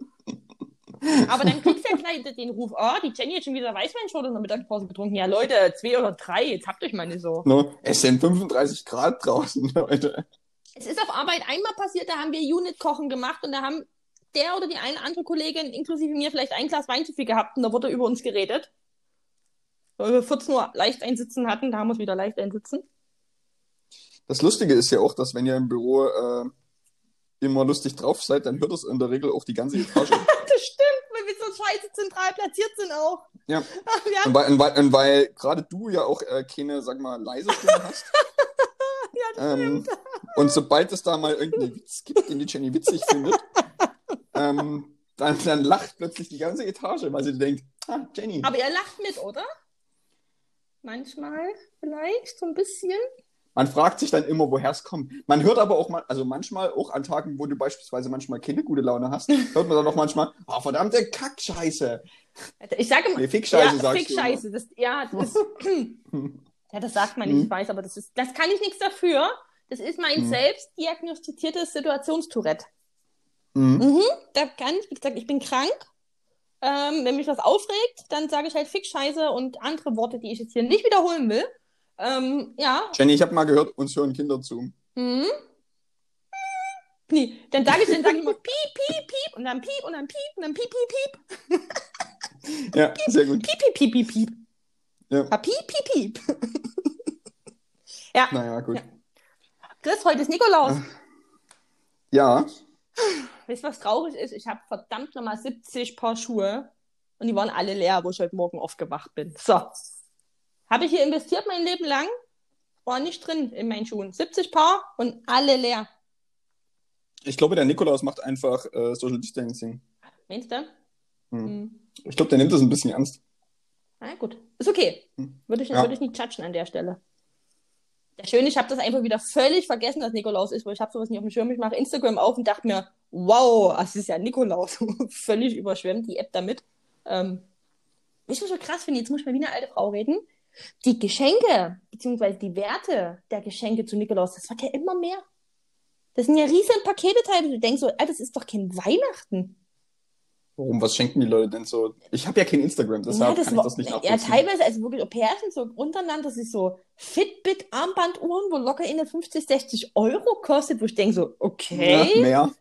Aber dann kriegst du ja gleich den Ruf, oh, die Jenny hat schon wieder Weißweinschorle in der Mittagspause getrunken. Ja, Leute, zwei oder drei, jetzt habt euch mal nicht so. No, es sind 35 Grad draußen, Leute. Es ist auf Arbeit einmal passiert, da haben wir Unit-Kochen gemacht und da haben der oder die eine andere Kollegin, inklusive mir, vielleicht ein Glas Wein zu viel gehabt und da wurde über uns geredet. Weil wir 14 Uhr leicht einsitzen hatten, da haben wir es wieder leicht einsitzen. Das Lustige ist ja auch, dass wenn ihr im Büro äh, immer lustig drauf seid, dann hört es in der Regel auch die ganze Etage. Das stimmt, weil wir so scheiße zentral platziert sind auch. Ja. Haben Und weil, weil, weil gerade du ja auch äh, keine, sag mal, leise Stimme hast. ähm, und sobald es da mal irgendeinen Witz gibt, den die Jenny witzig findet, ähm, dann, dann lacht plötzlich die ganze Etage, weil sie denkt, ah, Jenny. Aber ihr lacht mit, oder? Manchmal vielleicht so ein bisschen. Man fragt sich dann immer, woher es kommt. Man hört aber auch mal, also manchmal auch an Tagen, wo du beispielsweise manchmal keine gute Laune hast, hört man dann auch manchmal, oh, verdammte Kackscheiße. Ich sage immer, Nee, Fickscheiße ja, Fickscheiße. Das, ja, das, ja, das sagt man nicht, Hm. ich weiß, aber das ist, das kann ich nichts dafür. Das ist mein Hm. selbst diagnostiziertes Situationstourette. Mhm. Mhm, da kann ich, wie gesagt, ich bin krank. Ähm, wenn mich was aufregt, dann sage ich halt Fickscheiße und andere Worte, die ich jetzt hier nicht wiederholen will. Ähm, ja, Jenny, ich habe mal gehört, uns hören Kinder zu. hm. Nee, dann sage ich, dann sage ich immer piep, piep, piep und dann piep und dann piep und dann piep, piep, piep, Ja, sehr gut. piep, piep, piep, piep, piep. Ja. Ah, piep, piep, piep. ja, Naja, gut. Ja. Chris, heute ist Nikolaus. Ja, Weißt du, was traurig ist? Ich habe verdammt nochmal 70 Paar Schuhe und die waren alle leer, wo ich heute Morgen aufgewacht bin. So. Habe ich hier investiert mein Leben lang? War nicht drin in meinen Schuhen. 70 Paar und alle leer. ich glaube, der Nikolaus macht einfach äh, Social Distancing. Meinst du? Hm. Hm. Ich glaube, der nimmt das ein bisschen ernst. Na gut. Ist okay. Hm. Würde ich, Ja. würde ich nicht judgen an der Stelle. Der Schöne, ich habe das einfach wieder völlig vergessen, dass Nikolaus ist, weil ich habe sowas nicht auf dem Schirm. Ich mache Instagram auf und dachte mir, wow, es ist ja Nikolaus. völlig überschwemmt, die App damit. Ähm, ich was so krass finde, jetzt muss ich mal wie eine alte Frau reden. Die Geschenke, beziehungsweise die Werte der Geschenke zu Nikolaus, das wird ja immer mehr. Das sind ja riesen Pakete teilweise. Du denkst so, Alter, das ist doch kein Weihnachten. Warum? Was schenken die Leute denn so? Ich habe ja kein Instagram, deshalb kann ich war- das nicht Ja, nachvollziehen. teilweise, also wirklich, sind so untereinander, das ist so Fitbit-Armbanduhren, wo locker in 50, 60 Euro kostet, wo ich denke so, okay. Ja, mehr.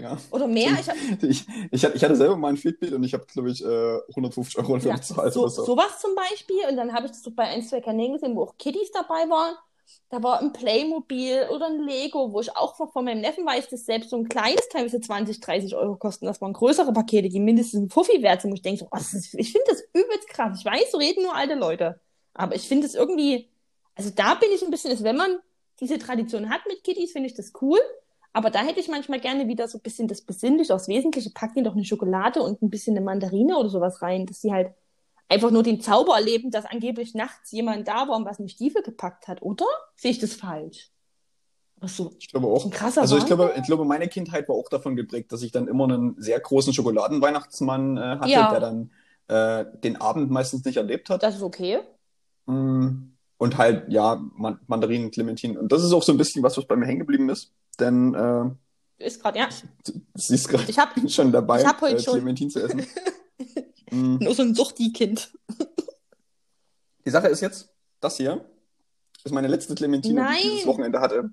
Ja. Oder mehr. Ich hab, Ich, ich, hatte- ich hatte selber mal ein Fitbit und ich habe, glaube ich, äh, 150 Euro dafür ja, bezahlt so, so. sowas zum Beispiel. Und dann habe ich das so bei ein, zwei Kanälen gesehen, wo auch Kiddies dabei waren. Da war ein Playmobil oder ein Lego, wo ich auch von meinem Neffen weiß, dass selbst so ein kleines teilweise 20, 30 Euro kosten. Das waren größere Pakete, die mindestens ein Fuffi wert sind, wo ich denke, so, oh, ist, ich finde das übelst krass. Ich weiß, so reden nur alte Leute. Aber ich finde es irgendwie, also da bin ich ein bisschen, als wenn man diese Tradition hat mit Kitties, finde ich das cool. Aber da hätte ich manchmal gerne wieder so ein bisschen das Besinnliche, aufs Wesentliche. Pack ihnen doch eine Schokolade und ein bisschen eine Mandarine oder sowas rein, dass sie halt einfach nur den Zauber erleben, dass angeblich nachts jemand da war und was eine Stiefel gepackt hat, oder? Sehe ich das falsch? So, Ich glaube auch. ein krasser Also ich glaube, ich glaube, meine Kindheit war auch davon geprägt, dass ich dann immer einen sehr großen Schokoladenweihnachtsmann äh, hatte, Ja. der dann äh, den Abend meistens nicht erlebt hat. Das ist okay. Mm, Und halt, ja, Man Mandarinen, Clementinen. Und das ist auch so ein bisschen was, was bei mir hängen geblieben ist. Denn äh, Ist gerade, ja. sie ist gerade schon dabei, Ich hab heute äh, schon- Clementin zu essen. Mm. nur so ein Suchti-Kind. Die Sache ist jetzt, das hier ist meine letzte Clementine, die ich Nein. dieses Wochenende hatte.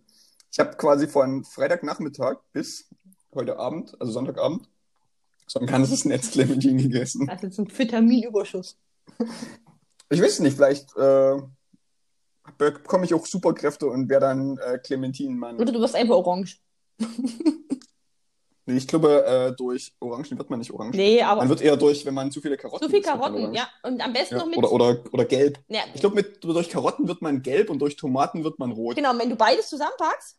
Ich habe quasi von Freitagnachmittag bis heute Abend, also Sonntagabend, so ein ganzes Netz Clementine gegessen. Das ist jetzt ein Vitaminüberschuss. Ich weiß nicht, vielleicht äh, bekomme ich auch Superkräfte und wäre dann äh, Clementinenmann. Oder du wirst einfach orange. Nee, ich glaube, äh, durch Orangen wird man nicht orange. Nee, aber Man wird eher durch, wenn man zu viele Karotten so viel isst, wird man Karotten, ja. Und am besten Ja, noch mit. oder, oder, oder gelb. ja, Ich glaube, durch Karotten wird man gelb und durch Tomaten wird man rot. genau, wenn du beides zusammenpackst,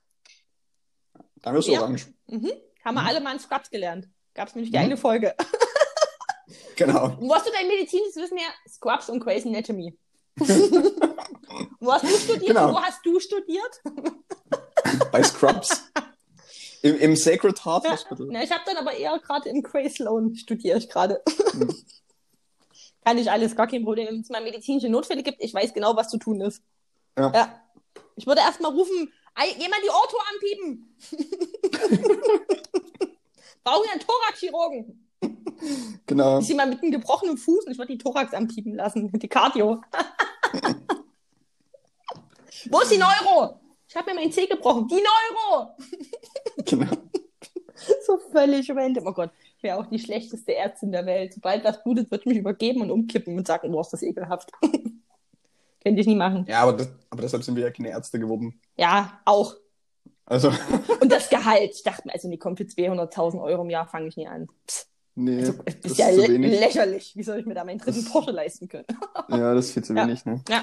Dann wirst du Ja. orange. mhm, haben wir alle mal in Scrubs gelernt. Gab es nämlich die Mhm. eine Folge. Genau. Wo hast du dein medizinisches Wissen her? Scrubs und Grey's Anatomy. wo hast du studiert? Genau. Wo hast du studiert? Bei Scrubs. Im, Im Sacred Heart Ja. Hospital. Na, ich habe dann aber eher gerade im Grey Sloan studiere ich gerade. Mhm. Kann ich alles, gar kein Problem. Wenn es mal medizinische Notfälle gibt, ich weiß genau, was zu tun ist. Ja. Ich würde erst mal rufen, "Ei, jemand die Orto anpiepen. Brauchen wir einen Thoraxchirurgen. Genau. Ich sehe mal mit einem gebrochenen Fuß und ich würde die Thorax anpiepen lassen. Die Cardio. Wo ist die Neuro? Ich habe mir meinen Zeh gebrochen. Die Neuro! genau. So völlig random. Oh Gott, ich wäre auch die schlechteste Ärztin der Welt. Sobald was blutet, würde ich mich übergeben und umkippen und sagen, du hast das ekelhaft. Könnte ich nie machen. Ja, aber, das, aber deshalb sind wir ja keine Ärzte geworden. Ja, auch. Also, Und das Gehalt. Ich dachte mir, also, nee, komm, für 200.000 Euro im Jahr fange ich nie an. Psst, nee, also, das das ist ist ja lä lächerlich. Wie soll ich mir da meinen dritten Das- Porsche leisten können? Ja, das ist viel zu Ja. wenig, ne? Ja,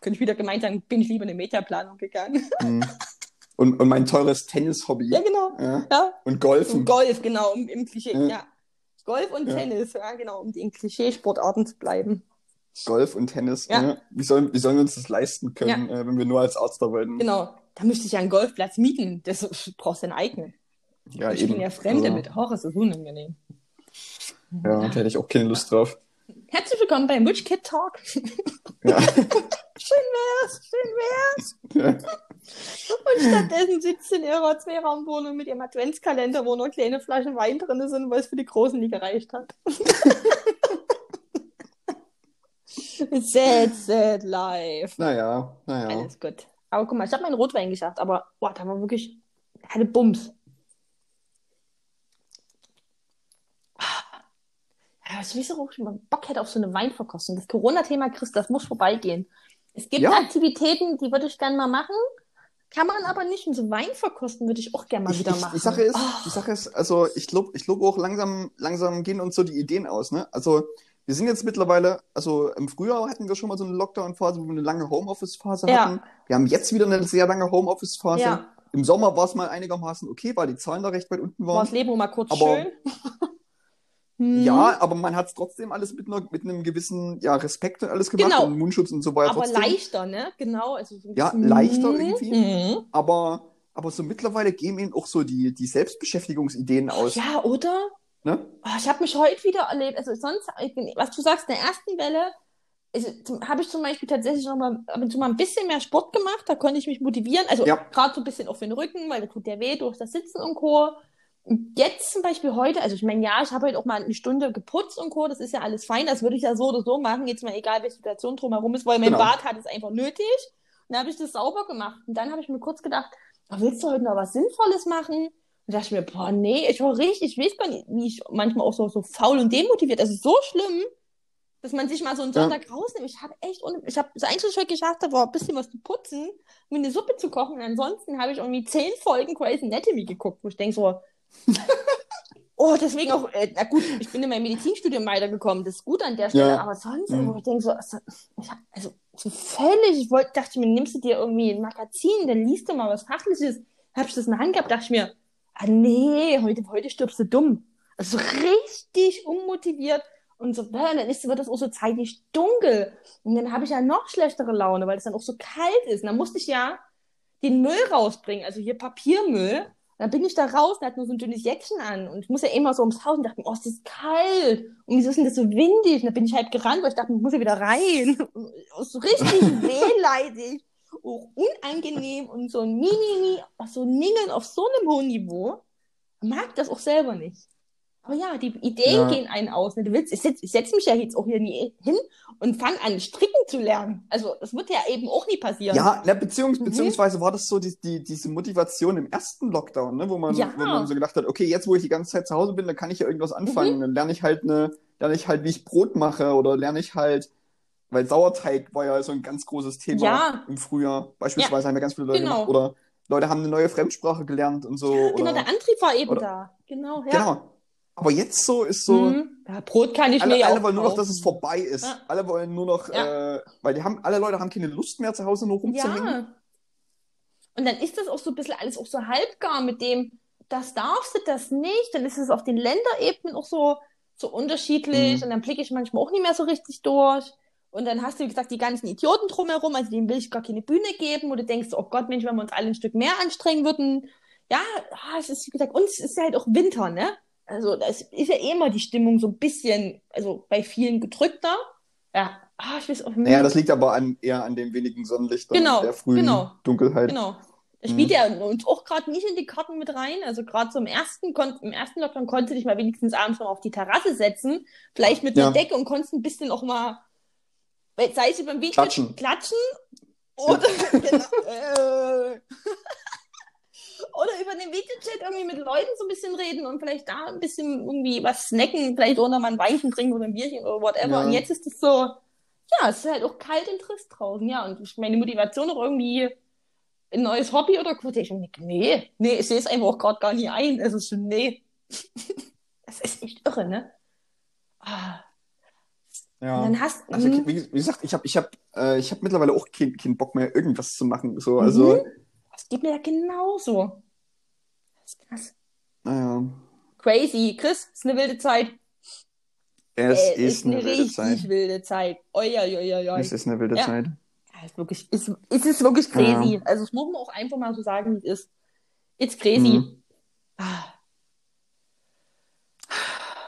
könnte ich wieder gemeint sagen, bin ich lieber in eine Metaplanung gegangen. Mhm. Und, und mein teures Tennis-Hobby. ja, genau. Ja. Ja, Und Golfen. Golf, genau, um, im Klischee. Ja. Ja. Golf und. Tennis, ja, genau, um den Klischeesportarten zu bleiben. Golf und Tennis. Ja. Ja. Wie, sollen, wie sollen wir uns das leisten können, äh, wenn wir nur als Arzt arbeiten? Genau. Da müsste ich ja einen Golfplatz mieten. Das brauchst du einen eigenen. Ja, ich eben. bin ja Fremde Also, mit. Oh, es ist unangenehm. Ja, da hätte ich auch keine Lust drauf. Herzlich willkommen beim Rich Kid Talk. Ja. Schön wär's, schön wär's. ja. Und stattdessen sitzt sie in ihrer Zweiraumwohnung mit ihrem Adventskalender, wo nur kleine Flaschen Wein drin sind, weil es für die Großen nie gereicht hat. sad, sad life. Naja, naja. Alles gut. Aber guck mal, ich habe meinen Rotwein geschafft, aber boah, da war wirklich eine Bums. Ich weiß auch, ob ich mal Bock hätte auf so eine Weinverkostung. Das Corona-Thema, Chris, das muss vorbeigehen. Es gibt Ja. Aktivitäten, die würde ich gerne mal machen, kann man aber nicht. Und so Weinverkosten würde ich auch gerne mal wieder machen. die Sache ist, Oh, die Sache ist, also ich glaube, ich glaube auch langsam, langsam gehen uns so die Ideen aus, ne? Also wir sind jetzt mittlerweile, also im Frühjahr hatten wir schon mal so eine Lockdown-Phase, wo wir eine lange Homeoffice-Phase Ja. hatten. Wir haben jetzt wieder eine sehr lange Homeoffice-Phase. Ja. Im Sommer war es mal einigermaßen okay, weil die Zahlen da recht weit unten war waren. das Leben mal kurz Aber- schön. Hm. Ja, aber man hat es trotzdem alles mit, einer, mit einem gewissen ja, Respekt und alles gemacht Genau. und Mundschutz und so weiter. aber trotzdem. leichter, ne? Genau. Also so ein Ja, leichter irgendwie. Mhm. Aber, aber so mittlerweile gehen ihnen auch so die, die Selbstbeschäftigungsideen aus. Ja, oder? Ne? Oh, ich habe mich heute wieder erlebt. Also sonst, bin, was du sagst, in der ersten Welle habe ich zum Beispiel tatsächlich noch mal ab und zu mal ein bisschen mehr Sport gemacht. Da konnte ich mich motivieren. Also Ja. gerade so ein bisschen auf den Rücken, weil da tut der weh durch das Sitzen und Co. Und jetzt zum Beispiel heute, also ich meine, ja, ich habe heute auch mal eine Stunde geputzt und Co. Das ist ja alles fein. Das würde ich ja so oder so machen. Jetzt mal egal, welche Situation drumherum ist, weil mein Genau. Bad hat es einfach nötig. Und dann habe ich das sauber gemacht. Und dann habe ich mir kurz gedacht, oh, willst du heute noch was Sinnvolles machen? Und dachte ich mir, boah, nee, ich war richtig, ich weiß gar nicht, wie ich manchmal auch so, so faul und demotiviert. Das ist so schlimm, dass man sich mal so einen Ja. Sonntag rausnimmt. Ich habe echt, ich habe das Einzige, was ich heute geschafft habe, war ein bisschen was zu putzen, mir eine Suppe zu kochen. Und ansonsten habe ich irgendwie zehn Folgen Grey's Anatomy geguckt, wo ich denke so, oh, deswegen auch, äh, na gut, ich bin in meinem Medizinstudium weitergekommen, das ist gut an der Stelle, Ja. aber sonst, Mhm. wo ich denke so, also, ich also so völlig, ich wollte, dachte mir, nimmst du dir irgendwie ein Magazin, dann liest du mal was Fachliches. Hab ich das in der Hand gehabt, dachte ich mir, ah nee, heute, heute stirbst du dumm. Also so richtig unmotiviert und so, dann ist, wird das auch so zeitig dunkel. Und dann habe ich ja noch schlechtere Laune, weil es dann auch so kalt ist. Und dann musste ich ja den Müll rausbringen, also hier Papiermüll. Dann bin ich da raus und hatte nur so ein dünnes Jäckchen an. Und ich muss ja immer so ums Haus und dachte mir, oh, es ist kalt. Und wieso ist denn das so windig? Und dann bin ich halt gerannt, weil ich dachte, ich muss ja wieder rein. Und so richtig wehleidig. Auch unangenehm und so nie, nie, so Ningeln auf so einem hohen Niveau. Mag das auch selber nicht. Aber ja, die Ideen ja. gehen einen aus. Ne? Du willst, ich setze setz mich ja jetzt auch hier nie hin und fange an, stricken zu lernen. Also, das wird ja eben auch nie passieren. Ja, ne, beziehungs mhm. beziehungsweise war das so die, die, diese Motivation im ersten Lockdown, ne? wo, man, ja. wo man so gedacht hat, okay, jetzt, wo ich die ganze Zeit zu Hause bin, dann kann ich ja irgendwas anfangen. Mhm. Dann lerne ich halt eine, lerne ich halt, wie ich Brot mache oder lerne ich halt, weil Sauerteig war ja so ein ganz großes Thema ja. im Frühjahr. Beispielsweise ja. haben ja ganz viele Leute genau. gemacht. Oder Leute haben eine neue Fremdsprache gelernt und so. Ja, genau, oder, der Antrieb war eben oder, da. Genau, ja. Genau. Aber jetzt so ist so. Mhm. Ja, Brot kann ich alle, mir Alle wollen nur noch, dass es vorbei ist. Ja. Alle wollen nur noch, ja. äh, weil die haben, alle Leute haben keine Lust mehr zu Hause nur rumzuhängen. Ja. Und dann ist das auch so ein bisschen alles auch so halbgar mit dem, das darfst du, das nicht. Dann ist es auf den Länderebenen auch so, so unterschiedlich. Mhm. Und dann blicke ich manchmal auch nicht mehr so richtig durch. Und dann hast du, wie gesagt, die ganzen Idioten drumherum, also denen will ich gar keine Bühne geben, du denkst, oh Gott, Mensch, wenn wir uns alle ein Stück mehr anstrengen würden. Ja, ah, es ist, wie gesagt, uns ist ja halt auch Winter, ne? Also das ist ja eh immer die Stimmung so ein bisschen, also bei vielen gedrückter. Ja, ah, ich weiß auch nicht. Naja, das liegt aber an, eher an dem wenigen Sonnenlicht genau, der frühen genau, Dunkelheit. Genau. Das spielt mhm. ja uns auch gerade nicht in die Karten mit rein. Also gerade so im ersten, im ersten Lockdown konntest du dich mal wenigstens abends noch auf die Terrasse setzen, vielleicht mit einer ja. Decke und konntest ein bisschen auch mal, sei es beim Video klatschen, klatschen oder ja. genau, äh, oder über den Videochat irgendwie mit Leuten so ein bisschen reden und vielleicht da ein bisschen irgendwie was snacken, vielleicht oder mal ein Weinchen trinken oder ein Bierchen oder whatever. Ja. Und jetzt ist es so, ja, es ist halt auch kalt und trist draußen, ja. Und meine Motivation auch irgendwie ein neues Hobby oder denke, nee, nee, ich sehe es einfach auch gerade gar nicht ein. Es ist schon, nee. das ist echt irre, ne? Ah. Ja. dann hast, also, wie, wie gesagt, ich habe ich hab, äh, hab mittlerweile auch keinen kein Bock mehr, irgendwas zu machen. So, also, mhm. Das geht mir ja genauso. Ist krass. Naja. Crazy. Chris, ist eine wilde Zeit. Es äh, ist, ist, eine, wilde Zeit. wilde Zeit. Oi, oi, oi, oi. Es ist eine wilde ja. Zeit. Ja, ist wirklich, ist, ist es wirklich crazy. Ja. Also, das muss man auch einfach mal so sagen, wie es ist. It's crazy. Mhm. Ah.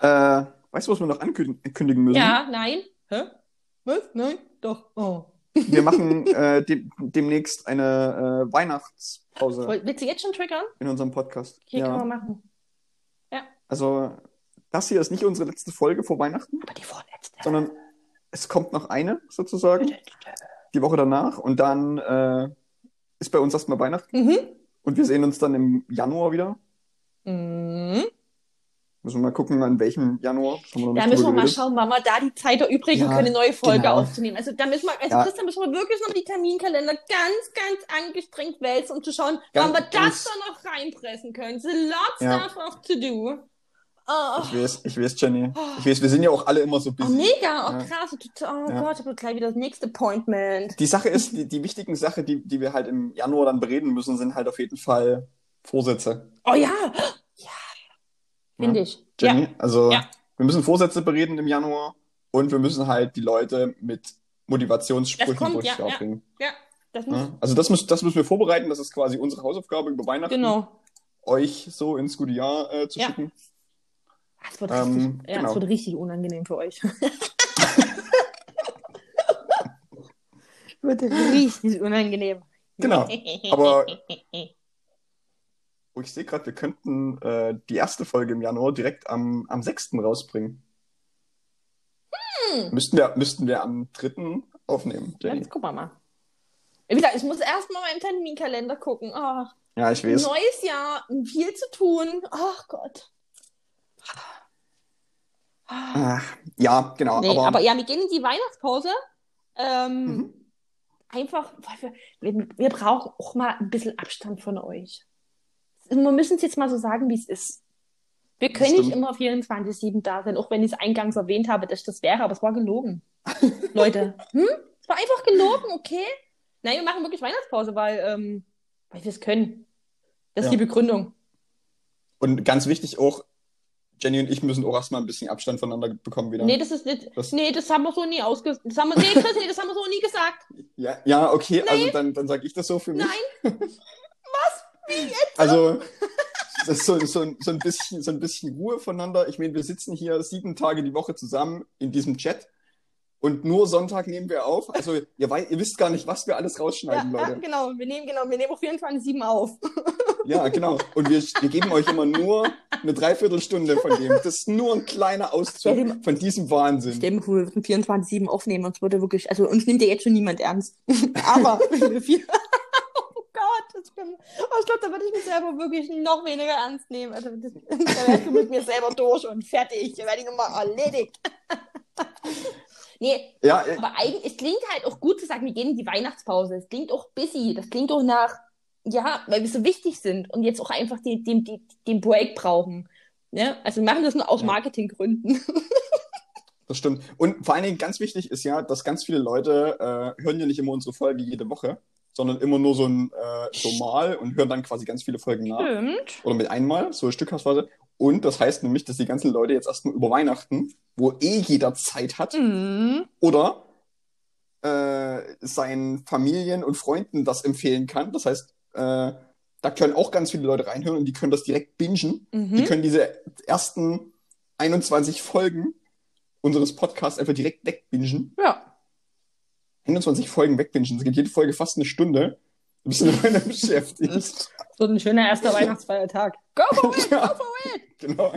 Äh, weißt du, was wir noch ankündigen müssen? Ja, nein. Hä? Was? Nein? Doch. Oh. Wir machen äh, de demnächst eine äh, Weihnachtspause. Willst du jetzt schon triggern? In unserem Podcast. Hier ja. kann man machen. Ja. Also, das hier ist nicht unsere letzte Folge vor Weihnachten. Aber die vorletzte. Sondern es kommt noch eine, sozusagen. Die Woche danach. Und dann äh, ist bei uns erstmal Weihnachten. Mhm. Und wir sehen uns dann im Januar wieder. Mhm. Müssen wir mal gucken, an welchem Januar. da müssen wir mal schauen, wann wir da die Zeit erübrigen ja, können, eine neue Folge genau. aufzunehmen. Also da müssen wir, also ja. Christian, müssen wir wirklich noch die Terminkalender ganz, ganz angestrengt wälzen, um zu schauen, ganz, wann wir das da noch reinpressen können. So lots ja. of to do. Oh. Ich weiß, ich weiß, Jenny. Ich weiß, wir sind ja auch alle immer so busy. Oh, mega, oh krass, oh ja. Gott, ich habe gleich wieder das nächste Appointment. Die Sache ist, die, die wichtigen Sachen, die, die wir halt im Januar dann bereden müssen, sind halt auf jeden Fall Vorsätze. Oh ja, Finde ich. Jenny, ja. also ja. wir müssen Vorsätze bereden im Januar und wir müssen halt die Leute mit Motivationssprüchen kommt, ja, aufbringen. Ja, ja. Das muss... Also das, muss, das müssen wir vorbereiten, das ist quasi unsere Hausaufgabe über Weihnachten. Genau. Euch so ins gute Jahr äh, zu schicken. Das wird, richtig, ähm, ja, genau. wird richtig unangenehm für euch. wird richtig unangenehm. Genau. Aber Oh, ich sehe gerade, wir könnten äh, die erste Folge im Januar direkt am, am 6. rausbringen. Hm. Müssten, wir, müssten wir am 3. aufnehmen. Jenny. Jetzt gucken wir mal. Wie gesagt, ich muss erstmal meinen Terminkalender gucken. Oh, ja, ich weiß. Neues Jahr, viel zu tun. Ach Gott. Ach, ja, genau. Nee, aber... aber... ja, wir gehen in die Weihnachtspause. Ähm, mhm. Einfach, weil wir, wir, wir brauchen auch mal ein bisschen Abstand von euch wir müssen es jetzt mal so sagen, wie es ist. Wir können nicht immer 24-7 da sein, auch wenn ich es eingangs erwähnt habe, dass das wäre, aber es war gelogen. Leute. Hm? Es war einfach gelogen, okay? Nein, wir machen wirklich Weihnachtspause, weil, ähm, weil wir es können. Das ist Ja. die Begründung. Und ganz wichtig auch, Jenny und ich müssen auch erstmal ein bisschen Abstand voneinander bekommen wieder. Nee, das ist nicht. Das- nee, das haben wir so nie ausges... Das haben wir, nee, Chris, nee, das haben wir so nie gesagt. Ja, ja okay, also dann, dann sage ich das so für mich. Nein. Also, das ist so, so, ein- so, ein bisschen, so ein bisschen Ruhe voneinander. Ich meine, wir sitzen hier sieben Tage die Woche zusammen in diesem Chat und nur Sonntag nehmen wir auf. Also, ihr, wei- ihr wisst gar nicht, was wir alles Ja, rausschneiden, ja, Leute. genau. Wir nehmen, genau. Wir nehmen auf jeden Fall eine 7 auf. Ja, genau. Und wir, wir geben euch immer nur eine Dreiviertelstunde von dem. Das ist nur ein kleiner Auszug dir- von diesem Wahnsinn. Stell mir vor, wir würden 24-7 aufnehmen und es würde wirklich, also uns nimmt ja jetzt schon niemand ernst. Aber wenn wir vier. Oh Gott, das bin, oh, ich glaube, da würde ich mich selber wirklich noch weniger ernst nehmen. Also das, da wärst du mit mir selber durch und fertig. Da werde ich nochmal erledigt. nee, Ja, äh, aber eigentlich, es klingt halt auch gut zu sagen, wir gehen in die Weihnachtspause. Es klingt auch busy. Das klingt auch nach, ja, weil wir so wichtig sind und jetzt auch einfach die, die, die, den Break brauchen. Ne? Also wir machen das nur aus Ja. Marketinggründen. das stimmt. Und vor allen Dingen ganz wichtig ist ja, dass ganz viele Leute äh, hören ja nicht immer unsere Folge jede Woche, sondern immer nur so ein äh, so mal und hören dann quasi ganz viele Folgen nach. Stimmt. Oder mit einmal, so stückhausweise. Und das heißt nämlich, dass die ganzen Leute jetzt erstmal über Weihnachten, wo eh jeder Zeit hat, Mhm. oder äh, seinen Familien und Freunden das empfehlen kann. Das heißt, äh, da können auch ganz viele Leute reinhören und die können das direkt bingen. Die Mhm. können diese ersten 21 Folgen unseres Podcasts einfach direkt wegbingen. Ja. 21 Folgen wegbingen. Es geht jede Folge fast eine Stunde. Du bist eine Weile beschäftigt. Wird ein schöner erster Weihnachtsfeiertag. Go for it, Ja. go for it! Genau.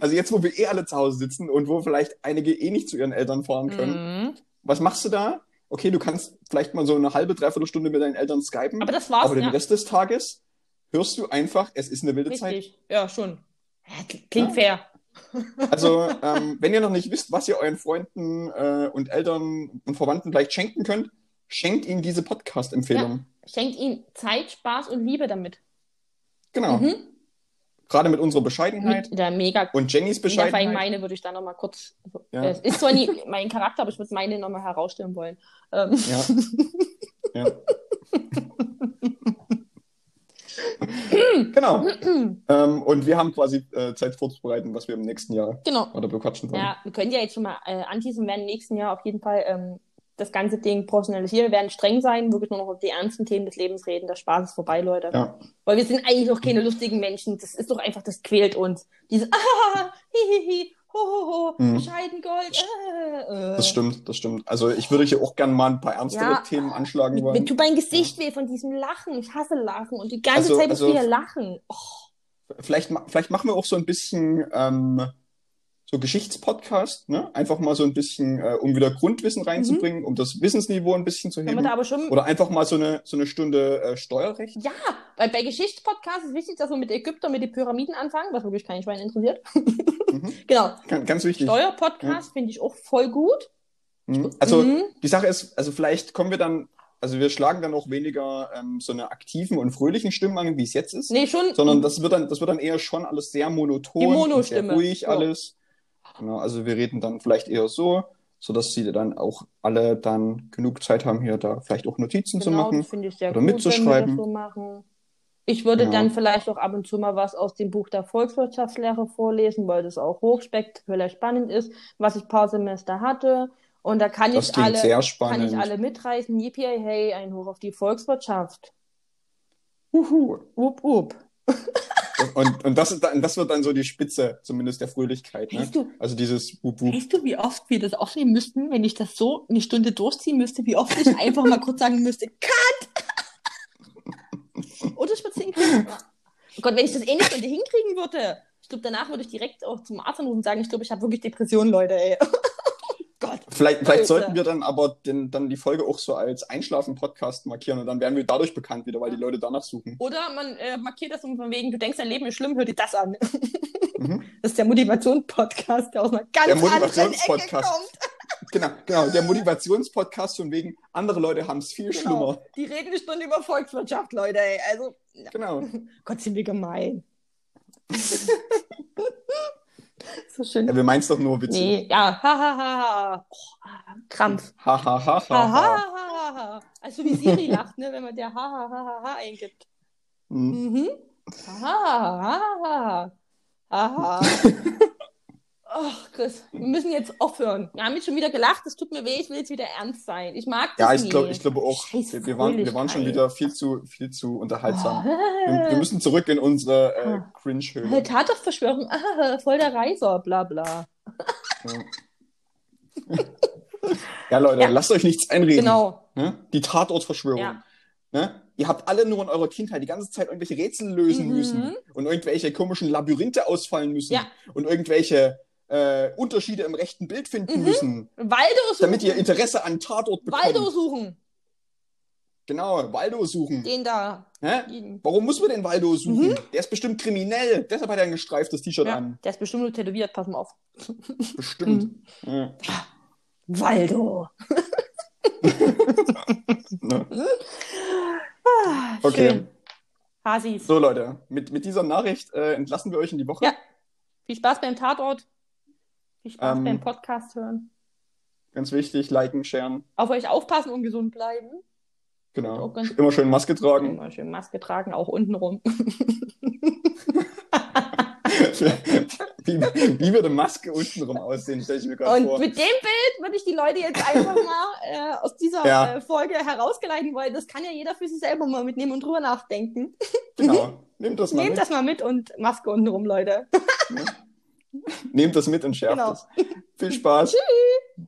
Also jetzt, wo wir eh alle zu Hause sitzen und wo vielleicht einige eh nicht zu ihren Eltern fahren können, Mhm. was machst du da? Okay, du kannst vielleicht mal so eine halbe, dreiviertel Stunde mit deinen Eltern skypen, Aber das war's, aber den ja. Rest des Tages hörst du einfach, es ist eine wilde Zeit. Richtig. Ja, schon. Ja, kl- Klingt fair. Also, ähm, wenn ihr noch nicht wisst, was ihr euren Freunden äh, und Eltern und Verwandten vielleicht schenken könnt, schenkt ihnen diese Podcast-Empfehlung. Schenkt ihnen Zeit, Spaß und Liebe damit. Genau. Mhm. Gerade mit unserer Bescheidenheit Mit der mega, und Jennys mega feinen Bescheidenheit. meine würde ich da nochmal kurz. Ja. Es ist zwar nie mein Charakter, aber ich würde meine nochmal herausstellen wollen. Ähm, Ja. ja. genau. ähm, und wir haben quasi äh, Zeit vorzubereiten, was wir im nächsten Jahr genau. oder bequatschen wollen. Ja, wir können ja jetzt schon mal äh, wir werden im nächsten Jahr auf jeden Fall ähm, das ganze Ding professionalisieren. Wir werden streng sein, wirklich nur noch über die ernsten Themen des Lebens reden. Der Spaß ist vorbei, Leute. Ja. Weil wir sind eigentlich auch keine lustigen Menschen. Das ist doch einfach, das quält uns. Diese, ah, hihihi, ho, ho, ho, Mhm. bescheiden Gold, äh, äh. Das stimmt, das stimmt. Also ich würde hier auch gerne mal ein paar ernstere Ja. Themen anschlagen Mir, mir wollen. tut mein Gesicht weh von diesem Lachen. Ich hasse Lachen. Und die ganze Also- Zeit muss also- wieder lachen. Oh, Vielleicht, vielleicht machen wir auch so ein bisschen ähm, so Geschichtspodcast, ne? Einfach mal so ein bisschen, äh, um wieder Grundwissen reinzubringen, um das Wissensniveau ein bisschen zu heben. Oder einfach mal so eine, so eine Stunde äh, Steuerrecht. Ja, weil bei Geschichtspodcasts ist wichtig, dass wir mit Ägyptern, mit den Pyramiden anfangen, was wirklich kein Schwein interessiert. Mhm. Genau. Ganz, ganz wichtig. Steuerpodcast finde ich auch voll gut. Mhm. Also Mhm. die Sache ist, also vielleicht kommen wir dann, also wir schlagen dann auch weniger ähm, so eine aktiven und fröhlichen Stimmen an, wie es jetzt ist. Nee, schon. sondern das wird dann, das wird dann eher schon alles sehr monoton sehr ruhig Ja. alles. Genau, also wir reden dann vielleicht eher so, sodass sie dann auch alle dann genug Zeit haben, hier da vielleicht auch Notizen zu Genau, machen. das finde ich sehr oder gut, mitzuschreiben. wenn wir das so machen. Ich würde Genau. dann vielleicht auch ab und zu mal was aus dem Buch der Volkswirtschaftslehre vorlesen, weil das auch hochspektakulär spannend ist, was ich ein paar Semester hatte. Und da kann Das ich alle, kann ich alle mitreißen. Yippie, hey, ein Hoch auf die Volkswirtschaft. Huhu. Up, up. Und, und das, dann, das wird dann so die Spitze, zumindest der Fröhlichkeit. Ne? Du, Also dieses Wup, Wup. weißt du, wie oft wir das aufnehmen müssten, wenn ich das so eine Stunde durchziehen müsste, wie oft ich einfach mal kurz sagen müsste, Cut! Oder ich würde es hinkriegen. Oh Gott, wenn ich das eh eine Stunde hinkriegen würde. Ich glaube, danach würde ich direkt auch zum Arzt anrufen und sagen, ich glaube, ich habe wirklich Depressionen, Leute, ey. Vielleicht, vielleicht sollten wir dann aber den, dann die Folge auch so als Einschlafen-Podcast markieren und dann werden wir dadurch bekannt wieder, weil die Leute danach suchen. Oder man äh, markiert das um von wegen, du denkst, dein Leben ist schlimm, hör dir das an. Mhm. Das ist der Motivations-Podcast, der aus einer ganz Der anderen Ecke kommt. Genau, genau. Der Motivationspodcast von wegen, andere Leute haben es viel Genau. schlimmer. Die reden eine Stunde über Volkswirtschaft, Leute, ey. Also, Genau. Gott, sind wir gemein. so schön. Ja, wir meinen es doch nur witzig. Nee, ja, ha, ha, ha, ha. Oh, ah, Krampf. Ha, ha, ha, Ha, ha, ha, ha. ha, ha, ha. Also wie Siri lacht, ne, wenn man der ha, ha, ha, ha, ha eingibt. Hm. Mhm. Ha, ha, ha, ha. Ha, ha. Ach, Chris, wir müssen jetzt aufhören. Wir haben jetzt schon wieder gelacht, es tut mir weh, ich will jetzt wieder ernst sein. Ich mag das Ja, ich glaube ich glaube auch, wir, wir, waren, wir waren schon wieder viel zu, viel zu unterhaltsam. Wir, Oh. wir müssen zurück in unsere äh, Ah. Cringe-Höhle. Tatort-Verschwörung, ah, voll der Reiser, bla bla. Ja. ja, Leute, Ja. lasst euch nichts einreden. Genau. Ne? Die Tatortverschwörung. Ja. Ne? Ihr habt alle nur in eurer Kindheit die ganze Zeit irgendwelche Rätsel lösen Mhm. müssen und irgendwelche komischen Labyrinthe ausfallen müssen und irgendwelche äh, Unterschiede im rechten Bild finden Mhm. müssen, Waldo suchen. damit ihr Interesse an Tatort bekommt. Waldo suchen. Genau, Waldo suchen. Den da. Hä? Warum muss man den Waldo suchen? Der ist bestimmt kriminell. Deshalb hat er ein gestreiftes T-Shirt Mhm. Ja, an. der ist bestimmt nur tätowiert, pass mal auf. Bestimmt. Mhm. Ja. Waldo. Ah, Okay. Schön. Hasis. So, Leute, mit, mit dieser Nachricht äh, entlassen wir euch in die Woche. Ja. Viel Spaß beim Tatort. Viel Spaß Ähm, beim Podcast hören. Ganz wichtig, liken, sharen. Auf euch aufpassen und gesund bleiben. Genau. Immer schön Maske tragen. Immer schön Maske tragen, auch unten rum. wie, wie würde Maske untenrum aussehen, stelle ich mir gerade Und vor. mit dem Bild würde ich die Leute jetzt einfach mal äh, aus dieser Ja. äh, Folge herausgeleiten, weil das kann ja jeder für sich selber mal mitnehmen und drüber nachdenken. Genau. Nehmt das mal Nehmt mit. das mal mit und Maske unten rum, Leute. Nehmt das mit und schärft genau. es. Viel Spaß. Tschüss.